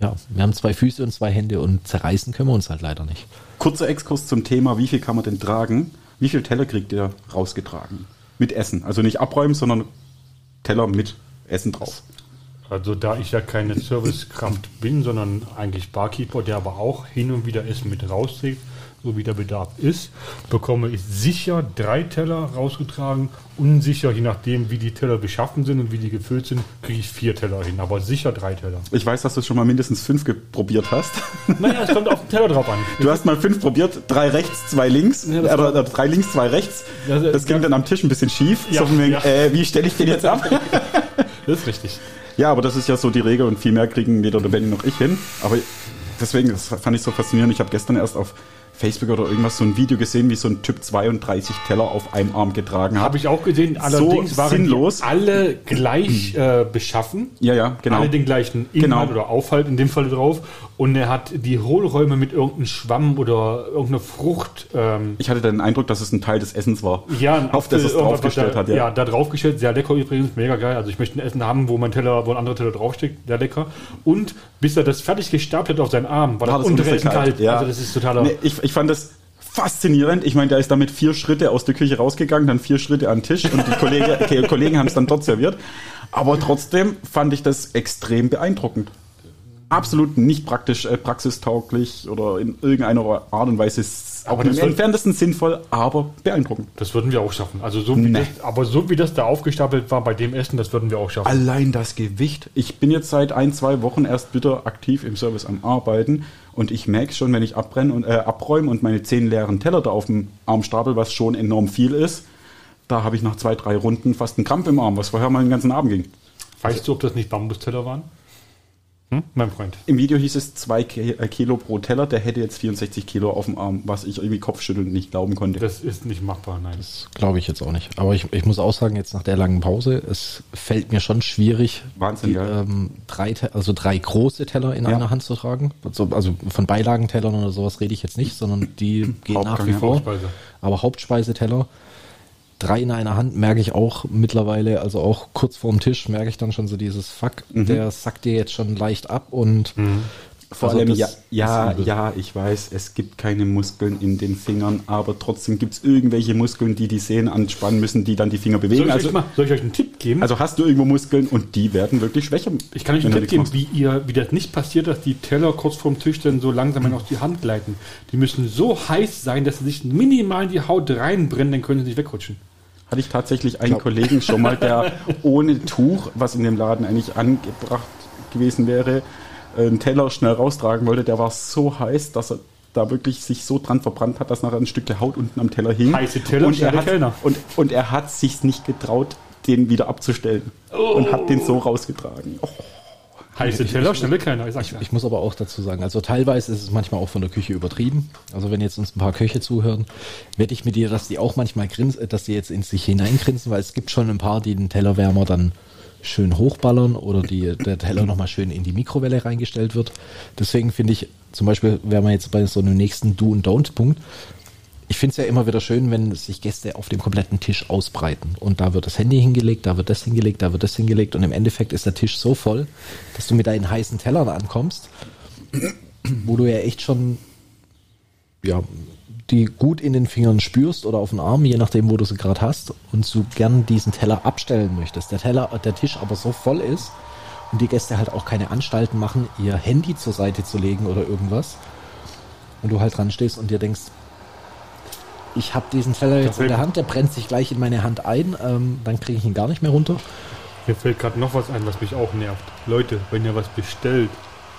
ja, wir haben zwei Füße und zwei Hände und zerreißen können wir uns halt leider nicht.
Kurzer Exkurs zum Thema, wie viel kann man denn tragen? Wie viel Teller kriegt ihr rausgetragen? Mit Essen. Also nicht abräumen, sondern Teller mit Essen drauf.
Also da ich ja keine Servicekraft bin, sondern eigentlich Barkeeper, der aber auch hin und wieder Essen mit rausträgt, so wie der Bedarf ist, bekomme ich sicher drei Teller rausgetragen. Unsicher, je nachdem, wie die Teller beschaffen sind und wie die gefüllt sind, kriege ich vier Teller hin, aber sicher drei Teller.
Ich weiß, dass du schon mal mindestens fünf probiert hast. *laughs*
Naja, es kommt auf den Teller drauf an.
Du hast mal fünf probiert, drei rechts, zwei links,
Ja, das
oder,
war-
oder drei links, zwei rechts.
Ja,
Das ging dann am Tisch ein bisschen schief.
Ja,
so
ja.
äh, wie stelle ich den jetzt ab? *laughs*
Das ist richtig.
ja, aber das ist ja so die Regel und viel mehr kriegen weder der Benny noch ich hin. Aber deswegen, das fand ich so faszinierend. Ich habe gestern erst auf Facebook oder irgendwas so ein Video gesehen, wie so ein Typ 32 Teller auf einem Arm getragen hat.
Habe ich auch gesehen. Allerdings waren
sinnlos.
alle gleich äh, beschaffen.
Ja, ja, genau.
Alle den gleichen Inhalt
Genau.
oder Aufhalt in dem Fall drauf. Und er hat die Hohlräume mit irgendeinem Schwamm oder irgendeiner Frucht. Ähm,
Ich hatte den Eindruck, dass es ein Teil des Essens war.
ja,
auf das es
Apfel, irgendwas
draufgestellt
da,
hat.
Ja.
Ja.
da draufgestellt. Sehr lecker übrigens, mega geil. Also ich möchte ein Essen haben, wo mein Teller, wo ein anderer Teller draufsteht. Sehr lecker. Und bis er das fertig gestapelt hat auf seinen Arm, war
War
das
das
untere Essen kalt.
Ja.
Also das ist totaler.
Nee, ich, ich fand das faszinierend. Ich meine, der ist damit vier Schritte aus der Küche rausgegangen, dann vier Schritte an den Tisch und die Kollege, *laughs* okay, Kollegen haben es dann dort serviert. Aber trotzdem fand ich das extrem beeindruckend. Absolut nicht praktisch, äh, praxistauglich oder in irgendeiner Art und Weise
Aber
im entferntesten sinnvoll, aber beeindruckend.
Das würden wir auch schaffen. Also so wie
Nee.
das, aber so wie das da aufgestapelt war bei dem Essen, das würden wir auch schaffen.
Allein das Gewicht. Ich bin jetzt seit ein, zwei Wochen erst wieder aktiv im Service am Arbeiten und ich merke schon, wenn ich abbrenne und äh, abräume und meine zehn leeren Teller da auf dem Arm stapel, was schon enorm viel ist, da habe ich nach zwei, drei Runden fast einen Krampf im Arm, was vorher mal den ganzen Abend ging.
Weißt du, ob das nicht Bambusteller waren? Hm? Mein Freund.
Im Video hieß es 2 Kilo pro Teller, der hätte jetzt 64 Kilo auf dem Arm, was ich irgendwie kopfschüttelnd nicht glauben konnte.
Das ist nicht machbar, nein.
Das glaube ich jetzt auch nicht. Aber ich, ich muss auch sagen, jetzt nach der langen Pause, es fällt mir schon schwierig,
Wahnsinn,
die,
ja.
ähm, drei, also drei große Teller in
Ja.
einer Hand zu tragen. Also, also von Beilagentellern oder sowas rede ich jetzt nicht, sondern die gehen nach wie vor.
Hauptspeise.
Aber Hauptspeiseteller, drei in einer Hand merke ich auch mittlerweile, also auch kurz vorm Tisch merke ich dann schon so dieses Fuck,
Mhm.
der sackt dir jetzt schon leicht ab und
Vor
Also
allem, ja, ja, ja, ich weiß, es gibt keine Muskeln in den Fingern, aber trotzdem gibt es irgendwelche Muskeln, die die Sehnen anspannen müssen, die dann die Finger
Soll
bewegen.
ich,
Also,
mal, soll ich euch einen Tipp geben?
also hast du irgendwo Muskeln und die werden wirklich schwächer.
ich kann euch einen Tipp geben,
machst.
wie, ihr, wie das nicht passiert, dass die Teller kurz vorm Tisch dann so langsam in auf die Hand gleiten. Die müssen so heiß sein, dass sie sich minimal in die Haut reinbrennen, dann können sie nicht wegrutschen.
Hatte ich tatsächlich einen Kollegen schon mal, der *laughs* ohne Tuch, was in dem Laden eigentlich angebracht gewesen wäre, einen Teller schnell raustragen wollte. Der war so heiß, dass er da wirklich sich so dran verbrannt hat, dass nachher ein Stück der Haut unten am Teller hing.
Heiße Teller,
und er hat,
Kellner.
und, und er hat sich nicht getraut, den wieder abzustellen. Und hat den so rausgetragen. Oh,
Heiße Teller, schnelle keiner. Ich ja.
Ich muss aber auch dazu sagen, also teilweise ist es manchmal auch von der Küche übertrieben. Also wenn jetzt uns ein paar Köche zuhören, wette ich mit dir, dass die auch manchmal grinsen, dass die jetzt in sich hineingrinsen, weil es gibt schon ein paar, die den Tellerwärmer dann schön hochballern oder die, der Teller nochmal schön in die Mikrowelle reingestellt wird. Deswegen finde ich, zum Beispiel, wären wir jetzt bei so einem nächsten Do- und Don't-Punkt, ich finde es ja immer wieder schön, wenn sich Gäste auf dem kompletten Tisch ausbreiten. Und da wird das Handy hingelegt, da wird das hingelegt, da wird das hingelegt. Und im Endeffekt ist der Tisch so voll, dass du mit deinen heißen Tellern ankommst, wo du ja echt schon ja, die gut in den Fingern spürst oder auf den Arm, je nachdem, wo du sie gerade hast, und du gern diesen Teller abstellen möchtest. Der Teller, der Tisch aber so voll ist und die Gäste halt auch keine Anstalten machen, ihr Handy zur Seite zu legen oder irgendwas. Und du halt dran stehst und dir denkst, ich habe diesen Teller jetzt in der Hand, der brennt sich gleich in meine Hand ein, ähm, dann kriege ich ihn gar nicht mehr runter.
Mir fällt gerade noch was ein, was mich auch nervt. Leute, wenn ihr was bestellt,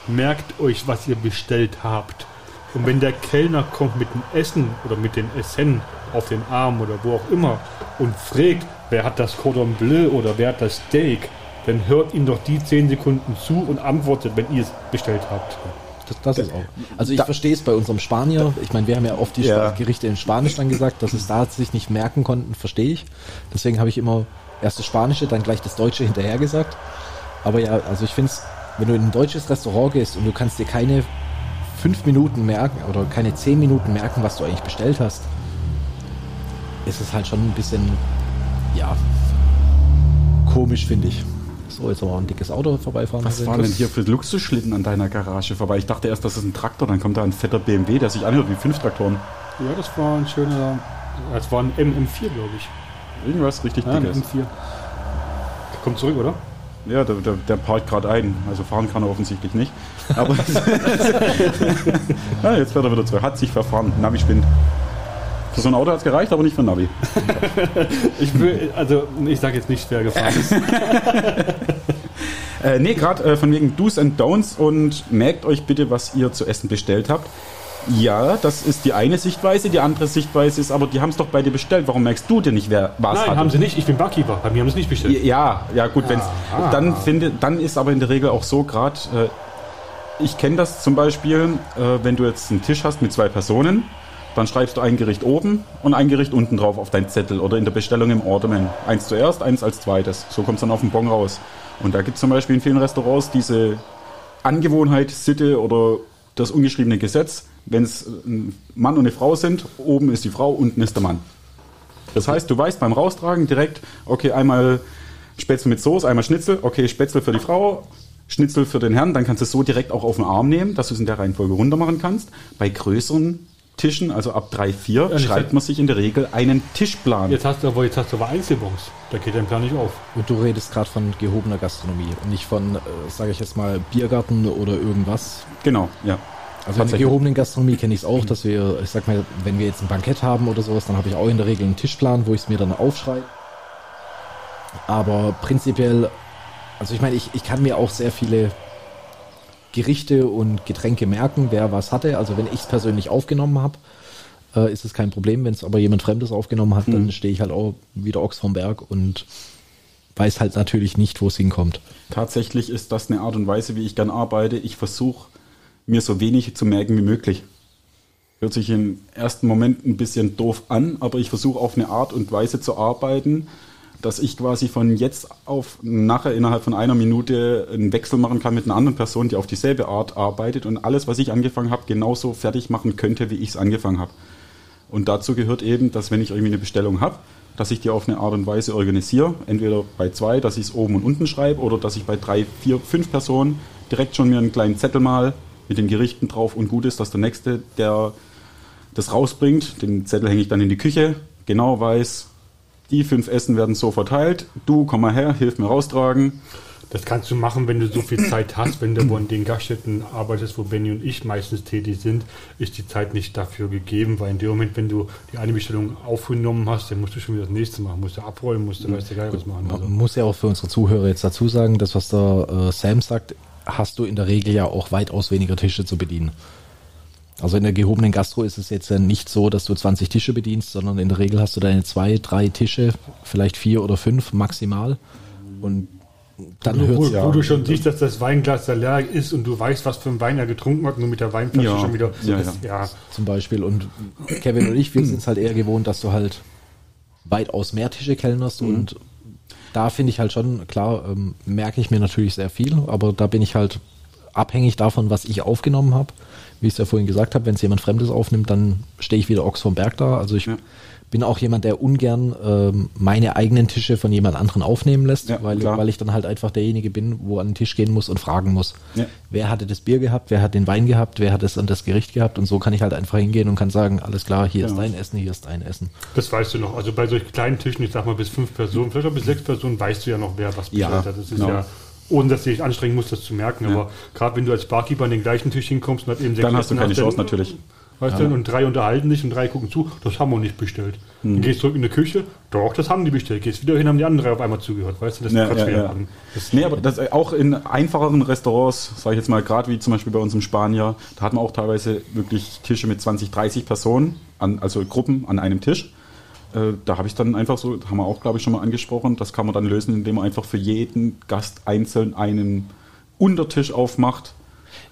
merkt euch, was ihr bestellt habt. Und wenn der Kellner kommt mit dem Essen oder mit den Essen auf den Arm oder wo auch immer und fragt, wer hat das Cordon Bleu oder wer hat das Steak, dann hört ihm doch die 10 Sekunden zu und antwortet, wenn ihr es bestellt habt.
Das, das ist auch. Also ich verstehe es bei unserem Spanier. Ich meine, wir haben ja oft die
Ja.
Gerichte in Spanisch dann gesagt, dass es da sich nicht merken konnten, verstehe ich. Deswegen habe ich immer erst das Spanische, dann gleich das Deutsche hinterher gesagt. Aber ja, also ich finde es, wenn du in ein deutsches Restaurant gehst und du kannst dir keine fünf Minuten merken oder keine zehn Minuten merken, was du eigentlich bestellt hast, ist es halt schon ein bisschen, ja, komisch, finde ich. So, jetzt aber ein dickes Auto vorbeifahren.
Was waren denn hier für Luxusschlitten an deiner Garage vorbei? Ich dachte erst, das ist ein Traktor, dann kommt da ein fetter BMW, der sich anhört wie fünf Traktoren.
Ja, das war ein schöner. Das war ein MM4, glaube ich.
Irgendwas richtig
Ja, ein
dickes.
M4. Kommt zurück, oder?
Ja, der, der, der parkt gerade ein. Also fahren kann er offensichtlich nicht. Aber *laughs* *laughs* ja, jetzt fährt er wieder zurück. Hat sich verfahren. Navi spinnt. Für so ein Auto hat es gereicht, aber nicht für ein Navi. *laughs*
Ich will, also ich sage jetzt nicht, wer gefahren ist. *laughs*
Äh, nee, gerade äh, von wegen Do's and Don'ts und merkt euch bitte, was ihr zu essen bestellt habt. Ja, das ist die eine Sichtweise. Die andere Sichtweise ist aber, die haben es doch bei dir bestellt. Warum merkst du denn nicht, wer was
Nein,
hat?
haben sie nicht. Ich bin Barkeeper. Bei mir haben sie es nicht bestellt.
Ja, ja gut, wenn's
Ah.
dann finde, dann ist aber in der Regel auch so gerade. Äh, ich kenne das zum Beispiel, äh, wenn du jetzt einen Tisch hast mit zwei Personen, dann schreibst du ein Gericht oben und ein Gericht unten drauf auf deinen Zettel oder in der Bestellung im Orderman. Eins zuerst, eins als zweites. So kommt es dann auf den Bon raus. Und da gibt es zum Beispiel in vielen Restaurants diese Angewohnheit, Sitte oder das ungeschriebene Gesetz, wenn es ein Mann und eine Frau sind, oben ist die Frau, unten ist der Mann. Das heißt, du weißt beim Raustragen direkt, okay, einmal Spätzle mit Soße, einmal Schnitzel, okay, Spätzle für die Frau, Schnitzel für den Herrn, dann kannst du es so direkt auch auf den Arm nehmen, dass du es in der Reihenfolge runter machen kannst. Bei größeren Tischen, also ab 3, 4,
nicht
schreibt man sich in der Regel einen Tischplan.
Jetzt hast du aber, jetzt hast du aber Einzelbons. Da geht dein Plan nicht auf.
Und du redest gerade von gehobener Gastronomie und nicht von, äh, sage ich jetzt mal, Biergarten oder irgendwas.
Genau, ja.
Also in der gehobenen Gastronomie kenne ich es auch, dass wir, ich sag mal, wenn wir jetzt ein Bankett haben oder sowas, dann habe ich auch in der Regel einen Tischplan, wo ich es mir dann aufschreibe. Aber prinzipiell, also ich meine, ich, ich kann mir auch sehr viele Gerichte und Getränke merken, wer was hatte. Also wenn ich es persönlich aufgenommen habe, äh, ist es kein Problem. Wenn es aber jemand Fremdes aufgenommen hat, dann stehe ich halt auch wieder Ochs vom Berg und weiß halt natürlich nicht, wo es hinkommt.
Tatsächlich ist das eine Art und Weise, wie ich gern arbeite. Ich versuche, mir so wenig zu merken wie möglich. Hört sich im ersten Moment ein bisschen doof an, aber ich versuche auf eine Art und Weise zu arbeiten, dass ich quasi von jetzt auf nachher innerhalb von einer Minute einen Wechsel machen kann mit einer anderen Person, die auf dieselbe Art arbeitet und alles, was ich angefangen habe, genauso fertig machen könnte, wie ich es angefangen habe. Und dazu gehört eben, dass wenn ich irgendwie eine Bestellung habe, dass ich die auf eine Art und Weise organisiere, entweder bei zwei, dass ich es oben und unten schreibe, oder dass ich bei drei, vier, fünf Personen direkt schon mir einen kleinen Zettel mal mit den Gerichten drauf und gut ist, dass der Nächste, der das rausbringt, den Zettel hänge ich dann in die Küche, genau weiß, die fünf Essen werden so verteilt, du komm mal her, hilf mir raustragen.
Das kannst du machen, wenn du so viel Zeit hast. Wenn du in den Gaststätten arbeitest, wo Benny und ich meistens tätig sind, ist die Zeit nicht dafür gegeben, weil in dem Moment, wenn du die eine Bestellung aufgenommen hast, dann musst du schon wieder das nächste machen, musst du abräumen, musst du, weißt du geil was machen.
Also. Man muss ja auch für unsere Zuhörer jetzt dazu sagen, das, was der äh, Sam sagt, hast du in der Regel ja auch weitaus weniger Tische zu bedienen. Also in der gehobenen Gastro ist es jetzt nicht so, dass du 20 Tische bedienst, sondern in der Regel hast du deine zwei, drei Tische, vielleicht vier oder fünf maximal. Und dann
hört wo, ja. Wo du schon siehst, dass das Weinglas da leer ist und du weißt, was für ein Wein er getrunken hat, nur mit der Weinflasche ja. schon wieder.
Ja, das, ja. ja. Zum Beispiel. Und Kevin und ich, wir sind es halt eher gewohnt, dass du halt weitaus mehr Tische kellnerst mhm. und da finde ich halt schon, klar, ähm, merke ich mir natürlich sehr viel, aber da bin ich halt abhängig davon, was ich aufgenommen habe wie ich es ja vorhin gesagt habe, wenn es jemand Fremdes aufnimmt, dann stehe ich wieder Ochs vom Berg da. Also ich ja. bin auch jemand, der ungern ähm, meine eigenen Tische von jemand anderen aufnehmen lässt, ja, weil, weil ich dann halt einfach derjenige bin, wo an den Tisch gehen muss und fragen muss, ja. wer hatte das Bier gehabt, wer hat den Wein gehabt, wer hat es an das Gericht gehabt und so kann ich halt einfach hingehen und kann sagen, alles klar, hier ist dein Essen, hier ist dein Essen.
Das weißt du noch. Also bei solchen kleinen Tischen, ich sag mal bis fünf Personen, vielleicht auch bis sechs Personen, weißt du ja noch, wer was
bestellt hat. Das ist genau. ja
ohne dass du dich anstrengen musst, das zu merken. Ja. Aber gerade wenn du als Barkeeper an den gleichen Tisch hinkommst und hat
eben sechs Dann hast du keine Chance, natürlich.
Weißt ja. du, und drei unterhalten dich und drei gucken zu, das haben wir nicht bestellt. Hm. Dann gehst du zurück in die Küche, doch, das haben die bestellt. Gehst wieder hin, haben die anderen drei auf einmal zugehört, weißt du, das
ja, ja, ja. an. Das nee, aber das, auch in einfacheren Restaurants, sage ich jetzt mal, gerade wie zum Beispiel bei uns im Spanier, da hat man auch teilweise wirklich Tische mit 20, 30 Personen, an, also Gruppen an einem Tisch. Äh, da habe ich dann einfach so, haben wir auch, glaube ich, schon mal angesprochen, das kann man dann lösen, indem man einfach für jeden Gast einzeln einen Untertisch aufmacht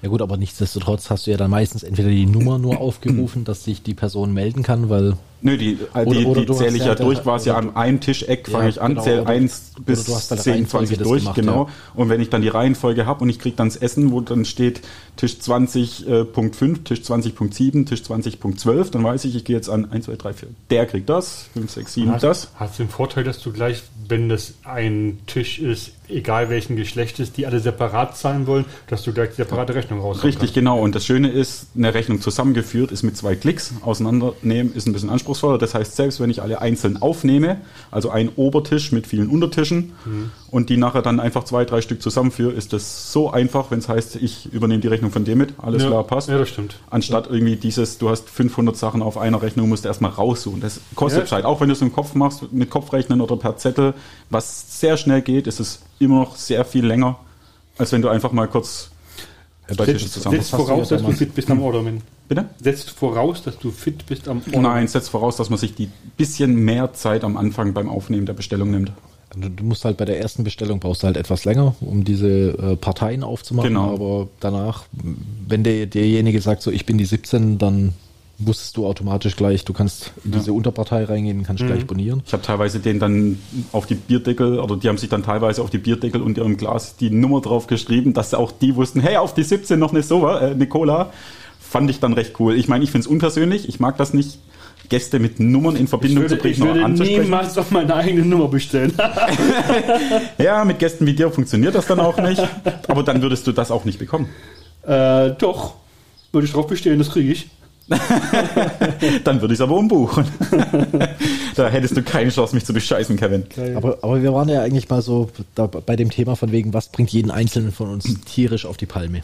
ja gut, aber nichtsdestotrotz hast du ja dann meistens entweder die Nummer nur *clears throat* aufgerufen, dass sich die Person melden kann, weil.
Nö, die, die, oder, die zähle ich ja durch, quasi an einem Tischeck fange ja, ich an, genau, zähle 1 bis 10, 20 durch, gemacht, genau. Ja. Und wenn ich dann die Reihenfolge habe und ich kriege dann das Essen, wo dann steht Tisch 20.5, äh, Tisch 20.7, Tisch 20.12, dann weiß ich, ich gehe jetzt an 1, 2, 3, 4. Der kriegt das, 5, 6, 7
hast, das. Hast du den Vorteil, dass du gleich, wenn das ein Tisch ist, egal welchen Geschlechtes, die alle separat zahlen wollen, dass du gleich separate Rechnung raus
Richtig, kannst. genau. Und das Schöne ist, eine Rechnung zusammengeführt ist mit zwei Klicks. Auseinandernehmen ist ein bisschen anspruchsvoller. Das heißt, selbst wenn ich alle einzeln aufnehme, also ein Obertisch mit vielen Untertischen mhm. und die nachher dann einfach zwei, drei Stück zusammenführe, ist das so einfach, wenn es heißt, ich übernehme die Rechnung von dem mit, alles ja. klar, passt.
Ja, das stimmt.
Anstatt irgendwie dieses, du hast 500 Sachen auf einer Rechnung, musst du erstmal raussuchen. Das kostet ja. Zeit. Auch wenn du es im Kopf machst, mit Kopfrechnen oder per Zettel, was sehr schnell geht, ist es immer noch sehr viel länger, als wenn du einfach mal kurz
Setzt, setzt voraus, dass du fit bist am Orderman. Bitte? Setzt voraus, dass du fit bist am
Orderman. Nein, setzt voraus, dass man sich die bisschen mehr Zeit am Anfang beim Aufnehmen der Bestellung nimmt.
Also du musst halt bei der ersten Bestellung brauchst du halt etwas länger, um diese äh, Parteien aufzumachen. Genau. Aber danach, wenn der, derjenige sagt, so ich bin die 17, dann wusstest du automatisch gleich, du kannst in diese ja. Unterpartei reingehen, kannst mhm. gleich bonieren.
Ich habe teilweise den dann auf die Bierdeckel, oder die haben sich dann teilweise auf die Bierdeckel und ihrem Glas die Nummer drauf geschrieben, dass auch die wussten, hey, auf die 17 noch eine Sova, äh, eine Cola. Fand ich dann recht cool. Ich meine, ich finde es unpersönlich, ich mag das nicht, Gäste mit Nummern in Verbindung würde, zu bringen. Ich
würde niemals auf meine eigene Nummer bestellen. *laughs*
ja, mit Gästen wie dir funktioniert das dann auch nicht. Aber dann würdest du das auch nicht bekommen.
Äh, doch. Würde ich drauf bestellen, das kriege ich. *laughs*
Dann würde ich es aber umbuchen. *laughs* da hättest du keine Chance, mich zu bescheißen, Kevin.
Aber, aber wir waren ja eigentlich mal so da, bei dem Thema von wegen, was bringt jeden Einzelnen von uns tierisch auf die Palme.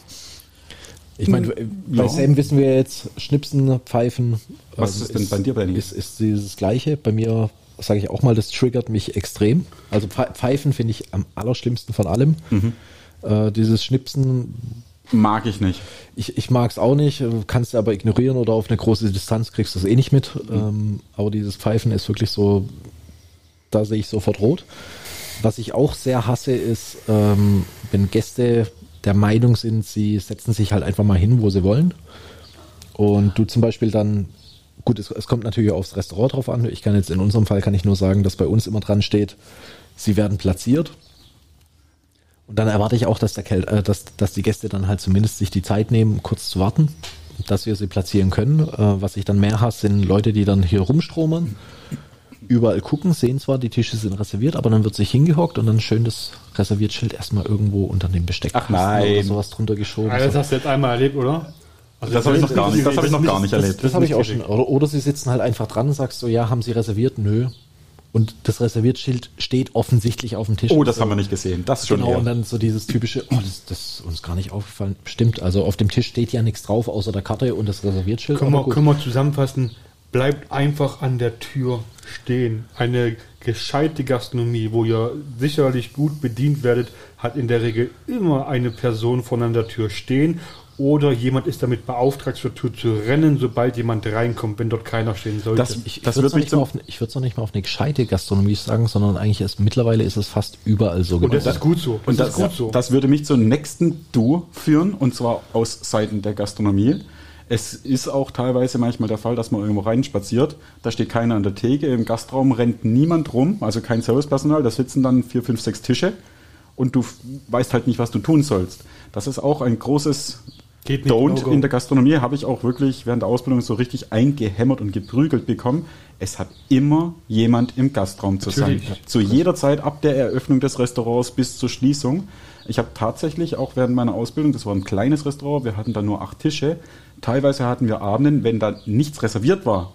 Ich meine, hm, bei ja. Sam wissen wir jetzt, Schnipsen, Pfeifen.
Was ist, ähm, ist denn bei dir, Benny?
Ist, ist dieses Gleiche. Bei mir, sage ich auch mal, das triggert mich extrem. Also Pfeifen finde ich am allerschlimmsten von allem. Mhm. Äh, dieses Schnipsen
Mag ich nicht.
Ich, ich mag es auch nicht, kannst du aber ignorieren oder auf eine große Distanz kriegst du es eh nicht mit. Mhm. Ähm, aber dieses Pfeifen ist wirklich so, da sehe ich sofert rot. was ich auch sehr hasse, ist, ähm, wenn Gäste der Meinung sind, sie setzen sich halt einfach mal hin, wo sie wollen. Und du zum Beispiel dann, gut, es, es kommt natürlich aufs Restaurant drauf an. Ich kann jetzt in unserem Fall kann ich nur sagen, dass bei uns immer dran steht, sie werden platziert. Und dann erwarte ich auch, dass, der Kel äh, dass, dass die Gäste dann halt zumindest sich die Zeit nehmen, kurz zu warten, dass wir sie platzieren können. Äh, was ich dann mehr hasse, sind Leute, die dann hier rumstromern, überall gucken, sehen zwar, die Tische sind reserviert, aber dann wird sich hingehockt und dann schön das Reserviertschild erstmal irgendwo unter dem Besteck
Ach nein.
oder sowas drunter geschoben.
Ah, das hast du jetzt einmal erlebt, oder? Also
Das habe ich noch gar nicht, das habe ich noch gar nicht
Das,
erlebt.
das habe ich auch schon. Oder, oder sie sitzen halt einfach dran und sagst so, ja, haben sie reserviert? Nö. Und das Reserviertschild steht offensichtlich auf dem Tisch.
Oh, das
So.
haben wir nicht gesehen. Das ist schon
Genau,
eher.
und dann so dieses typische, oh, das, das ist uns gar nicht aufgefallen. Stimmt, also auf dem Tisch steht ja nichts drauf, außer der Karte und das Reserviertschild.
Können wir, können wir zusammenfassen, bleibt einfach an der Tür stehen. Eine gescheite Gastronomie, wo ihr sicherlich gut bedient werdet, hat in der Regel immer eine Person von an der Tür stehen oder jemand ist damit beauftragt, zur Tür zu rennen, sobald jemand reinkommt, wenn dort keiner stehen sollte.
Das-
Ich, ich
Das
würde es ich würd's noch nicht mal auf eine gescheite Gastronomie sagen, sondern eigentlich ist mittlerweile ist es fast überall so
und das
geworden.
ist gut so.
Und das,
ist gut so.
das würde mich zum nächsten Du führen, und zwar aus Seiten der Gastronomie. Es ist auch teilweise manchmal der Fall, dass man irgendwo reinspaziert, da steht keiner an der Theke, im Gastraum rennt niemand rum, also kein Servicepersonal, da sitzen dann vier, fünf, sechs Tische und du weißt halt nicht, was du tun sollst. Das ist auch ein großes
Geht nicht,
Don't in der Gastronomie, habe ich auch wirklich während der Ausbildung so richtig eingehämmert und geprügelt bekommen. Es hat immer jemand im Gastraum zu
Natürlich.
sein. Zu jeder Zeit, ab der Eröffnung des Restaurants bis zur Schließung. Ich habe tatsächlich auch während meiner Ausbildung, das war ein kleines Restaurant, wir hatten da nur acht Tische. Teilweise hatten wir Abenden, wenn da nichts reserviert war,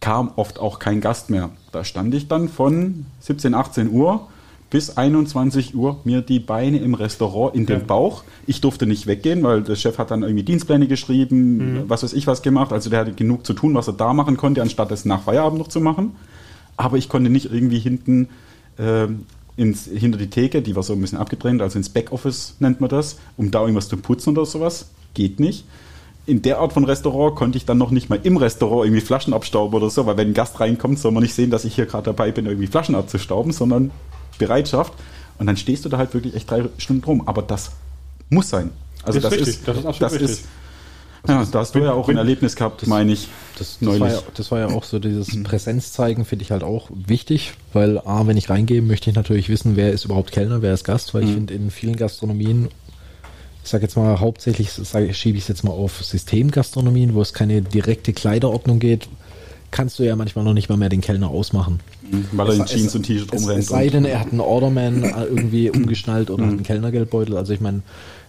kam oft auch kein Gast mehr. Da stand ich dann von 17, 18 Uhr bis 21 Uhr mir die Beine im Restaurant in den
Ja.
Bauch. Ich durfte nicht weggehen, weil der Chef hat dann irgendwie Dienstpläne geschrieben, was weiß ich was gemacht. Also der hatte genug zu tun, was er da machen konnte, anstatt es nach Feierabend noch zu machen. Aber ich konnte nicht irgendwie hinten ähm, ins, hinter die Theke, die war so ein bisschen abgetrennt, also ins Backoffice nennt man das, um da irgendwas zu putzen oder sowas. Geht nicht. In der Art von Restaurant konnte ich dann noch nicht mal im Restaurant irgendwie Flaschen abstauben oder so, weil wenn ein Gast reinkommt, soll man nicht sehen, dass ich hier gerade dabei bin, irgendwie Flaschen abzustauben, sondern Bereitschaft. Und dann stehst du da halt wirklich echt drei Stunden rum. Aber das muss sein. Also
Das
das,
ist
ist,
richtig. Das ist absolut
das
richtig.
ist ja, da hast du ja auch ein Erlebnis gehabt, meine ich.
Das, das,
neulich.
war ja, das war ja auch so dieses Präsenz zeigen, finde ich halt auch wichtig, weil A, wenn ich reingehe, möchte ich natürlich wissen, wer ist überhaupt Kellner, wer ist Gast, weil ich finde in vielen Gastronomien, ich sage jetzt mal hauptsächlich, sag, schiebe ich es jetzt mal auf Systemgastronomien, wo es keine direkte Kleiderordnung geht, kannst du ja manchmal noch nicht mal mehr den Kellner ausmachen.
Weil er in Jeans
es-
und T-Shirt rumrennt.
es sei
und-
denn, er hat einen Orderman äh, irgendwie *laughs* umgeschnallt oder hat einen Kellnergeldbeutel. Also ich meine,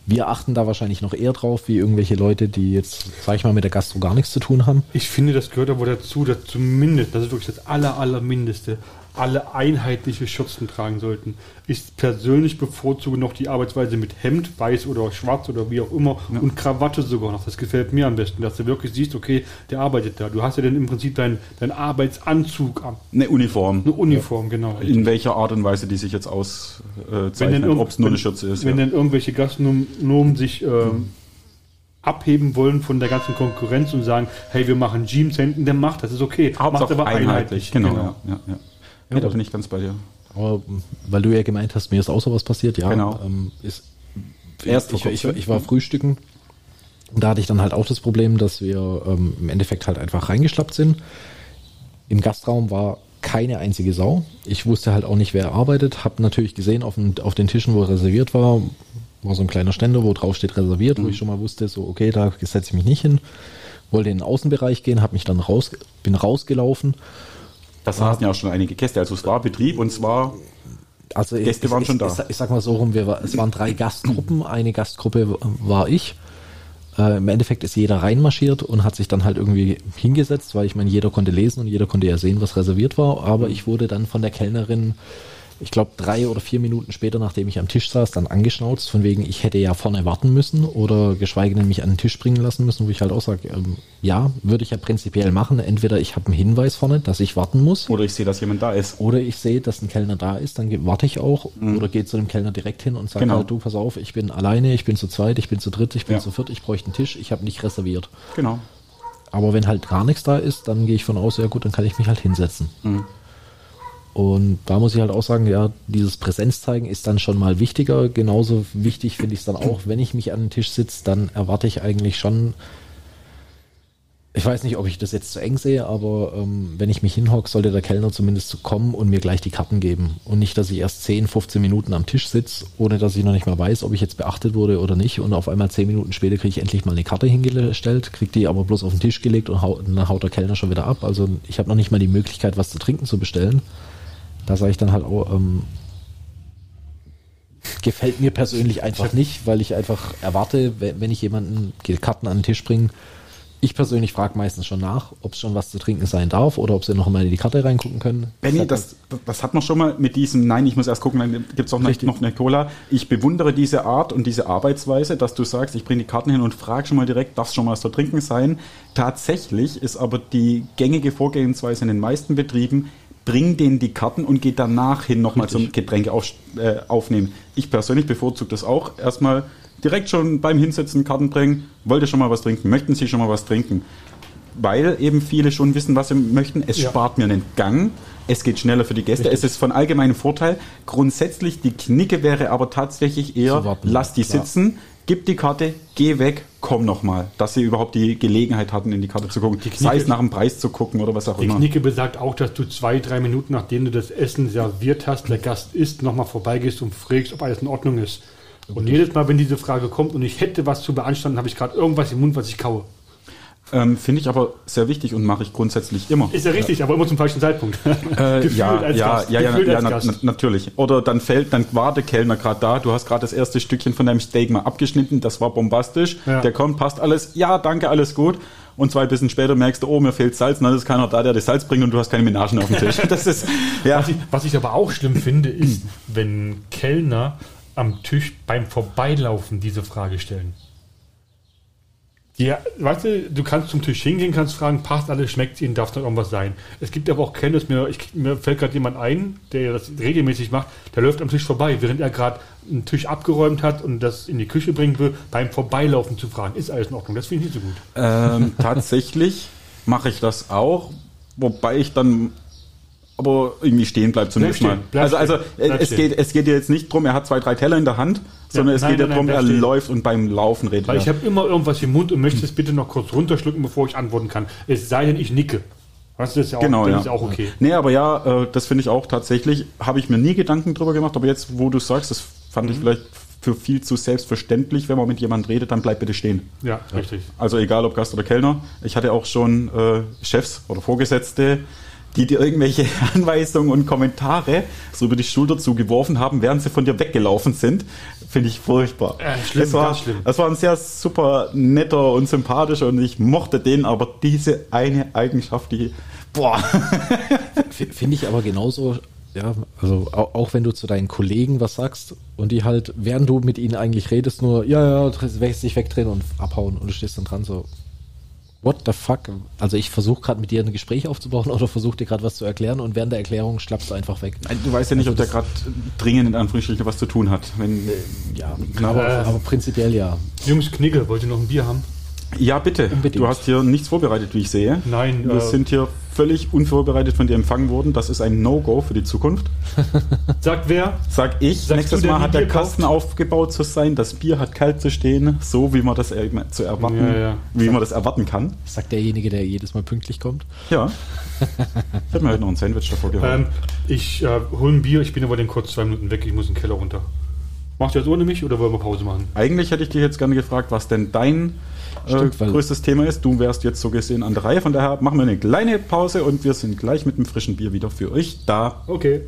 wir achten da wahrscheinlich noch eher drauf, wie irgendwelche Leute, die jetzt, sag ich mal, mit der Gastro gar nichts zu tun haben.
Ich finde, das gehört aber dazu, dass zumindest, das ist wirklich das aller, allermindeste, alle einheitliche Schürzen tragen sollten. Ich persönlich bevorzuge noch die Arbeitsweise mit Hemd, weiß oder schwarz oder wie auch immer und Krawatte sogar noch. Das gefällt mir am besten, dass du wirklich siehst, okay, der arbeitet da. Du hast ja dann im Prinzip deinen deinen Arbeitsanzug an.
Eine Uniform.
Eine Uniform, genau.
In welcher Art und Weise die sich jetzt auszeichnet,
irgend-
ob es nur eine Schürze ist.
Wenn
ja.
dann irgendwelche Gastronomen sich ähm, abheben wollen von der ganzen Konkurrenz und sagen, hey, wir machen Jeans-Hemden, dann macht das, ist okay.
Hauptsache
macht aber
einheitlich. Genau, Ja, ja, ja. Ja, bin ich ganz bei dir.
Aber weil du ja gemeint hast, mir ist auch sowas passiert, ja.
Genau.
Ähm, ist,
Erst
ich, ich, ich war frühstücken. Da hatte ich dann halt auch das Problem, dass wir ähm, im Endeffekt halt einfach reingeschlappt sind. Im Gastraum war keine einzige Sau. Ich wusste halt auch nicht, wer arbeitet. Hab natürlich gesehen, auf den, auf den Tischen, wo reserviert war, war so ein kleiner Ständer, wo drauf steht reserviert,
Mhm.
wo ich schon mal wusste, so okay, da setze ich mich nicht hin. Wollte in den Außenbereich gehen, hab mich dann raus, bin rausgelaufen.
Das saßen ja auch schon einige Gäste. Also es war Betrieb und zwar
Also
Gäste
ich,
waren
ich,
schon da.
Ich, ich sag mal so rum, wir war, es waren drei Gastgruppen. Eine Gastgruppe war ich. Äh, Im Endeffekt ist jeder reinmarschiert und hat sich dann halt irgendwie hingesetzt, weil ich meine, jeder konnte lesen und jeder konnte ja sehen, was reserviert war. Aber ich wurde dann von der Kellnerin, ich glaube drei oder vier Minuten später, nachdem ich am Tisch saß, dann angeschnauzt, von wegen, ich hätte ja vorne warten müssen oder geschweige denn mich an den Tisch bringen lassen müssen, wo ich halt auch sage, ähm, ja, würde ich ja prinzipiell machen. Entweder ich habe einen Hinweis vorne, dass ich warten muss.
oder ich sehe, dass jemand da ist.
Oder ich sehe, dass ein Kellner da ist, dann warte ich auch oder gehe zu dem Kellner direkt hin und sage
Genau.
halt, du, pass auf, ich bin alleine, ich bin zu zweit, ich bin zu dritt, ich bin
Ja.
zu viert, ich bräuchte einen Tisch, ich habe nicht reserviert.
Genau.
Aber wenn halt gar nichts da ist, dann gehe ich von aus, ja gut, dann kann ich mich halt hinsetzen. Und da muss ich halt auch sagen, ja, dieses Präsenzzeigen ist dann schon mal wichtiger. Genauso wichtig finde ich es dann auch, wenn ich mich an den Tisch sitze, dann erwarte ich eigentlich schon, ich weiß nicht, ob ich das jetzt zu eng sehe, aber ähm, wenn ich mich hinhocke, sollte der Kellner zumindest kommen und mir gleich die Karten geben. Und nicht, dass ich erst 10, 15 Minuten am Tisch sitze, ohne dass ich noch nicht mal weiß, ob ich jetzt beachtet wurde oder nicht. Und auf einmal 10 Minuten später kriege ich endlich mal eine Karte hingestellt, kriege die aber bloß auf den Tisch gelegt und, hau, und dann haut der Kellner schon wieder ab. Also ich habe noch nicht mal die Möglichkeit, was zu trinken zu bestellen. Da sage ich dann halt auch, ähm, gefällt mir persönlich einfach nicht, weil ich einfach erwarte, wenn ich jemanden Karten an den Tisch bringe, ich persönlich frage meistens schon nach, ob es schon was zu trinken sein darf oder ob sie noch mal in die Karte reingucken können.
Benny, das, das hat man schon mal mit diesem, nein, ich muss erst gucken, dann gibt es auch noch, noch eine Cola. Ich bewundere diese Art und diese Arbeitsweise, dass du sagst, ich bringe die Karten hin und frage schon mal direkt, darf schon mal was zu trinken sein. Tatsächlich ist aber die gängige Vorgehensweise in den meisten Betrieben, bring denen die Karten und geht danach hin nochmal zum Getränke auf, äh, aufnehmen. Ich persönlich bevorzuge das auch. Erstmal direkt schon beim Hinsetzen Karten bringen, wollt ihr schon mal was trinken, möchten Sie schon mal was trinken? Weil eben viele schon wissen, was sie möchten. Es ja. spart mir einen Gang. Es geht schneller für die Gäste. Richtig. Es ist von allgemeinem Vorteil. Grundsätzlich, die Knicke wäre aber tatsächlich eher, lass die sitzen, gib die Karte, geh weg, komm nochmal. Dass sie überhaupt die Gelegenheit hatten, in die Karte zu gucken. Die Knicke, Sei es nach dem Preis zu gucken oder was auch
die
immer.
Die Knicke besagt auch, dass du zwei, drei Minuten, nachdem du das Essen serviert hast, der Gast isst, nochmal vorbeigehst und fragst, ob alles in Ordnung ist. Und jedes Mal, wenn diese Frage kommt und ich hätte was zu beanstanden, habe ich gerade irgendwas im Mund, was ich kaue.
Ähm, Finde ich aber sehr wichtig und mache ich grundsätzlich immer.
Ist ja richtig, ja. aber immer zum falschen Zeitpunkt.
Äh, *laughs* ja, ja, ja, ja, ja na, na, natürlich. Oder dann fällt, dann war der Kellner gerade da, du hast gerade das erste Stückchen von deinem Steak mal abgeschnitten, das war bombastisch. Ja. Der kommt, passt alles, ja, danke, alles gut. Und zwei bisschen später merkst du, oh, mir fehlt Salz, und dann ist keiner da, der das Salz bringt und du hast keine Menagen auf dem Tisch. *laughs* Das ist,
ja. was, ich, was ich aber auch schlimm finde, ist, wenn Kellner am Tisch beim Vorbeilaufen diese Frage stellen. Ja, weißt du, du kannst zum Tisch hingehen, kannst fragen, passt alles, schmeckt Ihnen, darf noch irgendwas sein. Es gibt aber auch Kenntnis, mir, ich, mir fällt gerade jemand ein, der das regelmäßig macht, der läuft am Tisch vorbei, während er gerade einen Tisch abgeräumt hat und das in die Küche bringen will, beim Vorbeilaufen zu fragen, ist alles in Ordnung. Das finde ich nicht so gut.
Ähm, *laughs* tatsächlich mache ich das auch, wobei ich dann aber irgendwie stehen bleibt zumindest mal. also also es, geht, es geht jetzt nicht drum, er hat zwei, drei Teller in der Hand, sondern ja, es nein, geht ja darum, er stehen. läuft und beim Laufen redet
Weil er. ich habe immer irgendwas im Mund und möchte es bitte noch kurz runterschlucken, bevor ich antworten kann. Es sei denn, ich nicke.
Weißt du, das ist ja auch, genau, ja. ist auch okay. Nee, aber ja, äh, das finde ich auch tatsächlich, habe ich mir nie Gedanken drüber gemacht, aber jetzt, wo du sagst, das fand mhm. ich vielleicht für viel zu selbstverständlich, wenn man mit jemandem redet, dann bleib bitte stehen.
Ja, richtig.
Also egal ob Gast oder Kellner. Ich hatte auch schon äh, Chefs oder Vorgesetzte, die dir irgendwelche *laughs* Anweisungen und Kommentare so über die Schulter zugeworfen haben, während sie von dir weggelaufen sind, finde ich furchtbar.
Ja, schlimm,
es, war,
schlimm.
es war ein sehr super netter und sympathischer und ich mochte den, aber diese eine Eigenschaft, die, boah. *laughs*
Finde ich aber genauso ja, also auch, auch, wenn du zu deinen Kollegen was sagst und die halt, während du mit ihnen eigentlich redest, nur, ja, ja, sich wegdrehen und abhauen und du stehst dann dran so, what the fuck? Also ich versuche gerade mit dir ein Gespräch aufzubauen oder versuche dir gerade was zu erklären und während der Erklärung schlappst du einfach weg.
Du weißt ja nicht, also ob der gerade dringend in Anführungsstrichen was zu tun hat. Wenn, äh,
ja, aber, äh, aber prinzipiell ja.
Jungs, Knigge, wollt ihr noch ein Bier haben?
Ja, bitte. Unbedingt. Du hast hier nichts vorbereitet, wie ich sehe.
Nein.
Wir äh, sind hier völlig unvorbereitet von dir empfangen worden. Das ist ein No-Go für die Zukunft. *laughs*
Sagt wer?
Sag ich. Sagst Nächstes Mal hat der Kasten kauft? aufgebaut zu sein. Das Bier hat kalt zu stehen, so wie man das zu erwarten, ja, ja. wie man das erwarten kann.
Sagt derjenige, der jedes Mal pünktlich kommt.
Ja. ich hätte mir halt noch ein Sandwich davor
geholt. Ähm, ich äh, hole ein Bier. Ich bin aber den kurz zwei Minuten weg. Ich muss in den Keller runter. Macht ihr das ohne mich oder wollen wir Pause machen?
Eigentlich hätte ich dich jetzt gerne gefragt, was denn dein Stimmt, äh, größtes Thema ist. Du wärst jetzt so gesehen an der Reihe. Von daher machen wir eine kleine Pause und wir sind gleich mit einem frischen Bier wieder für euch da.
Okay.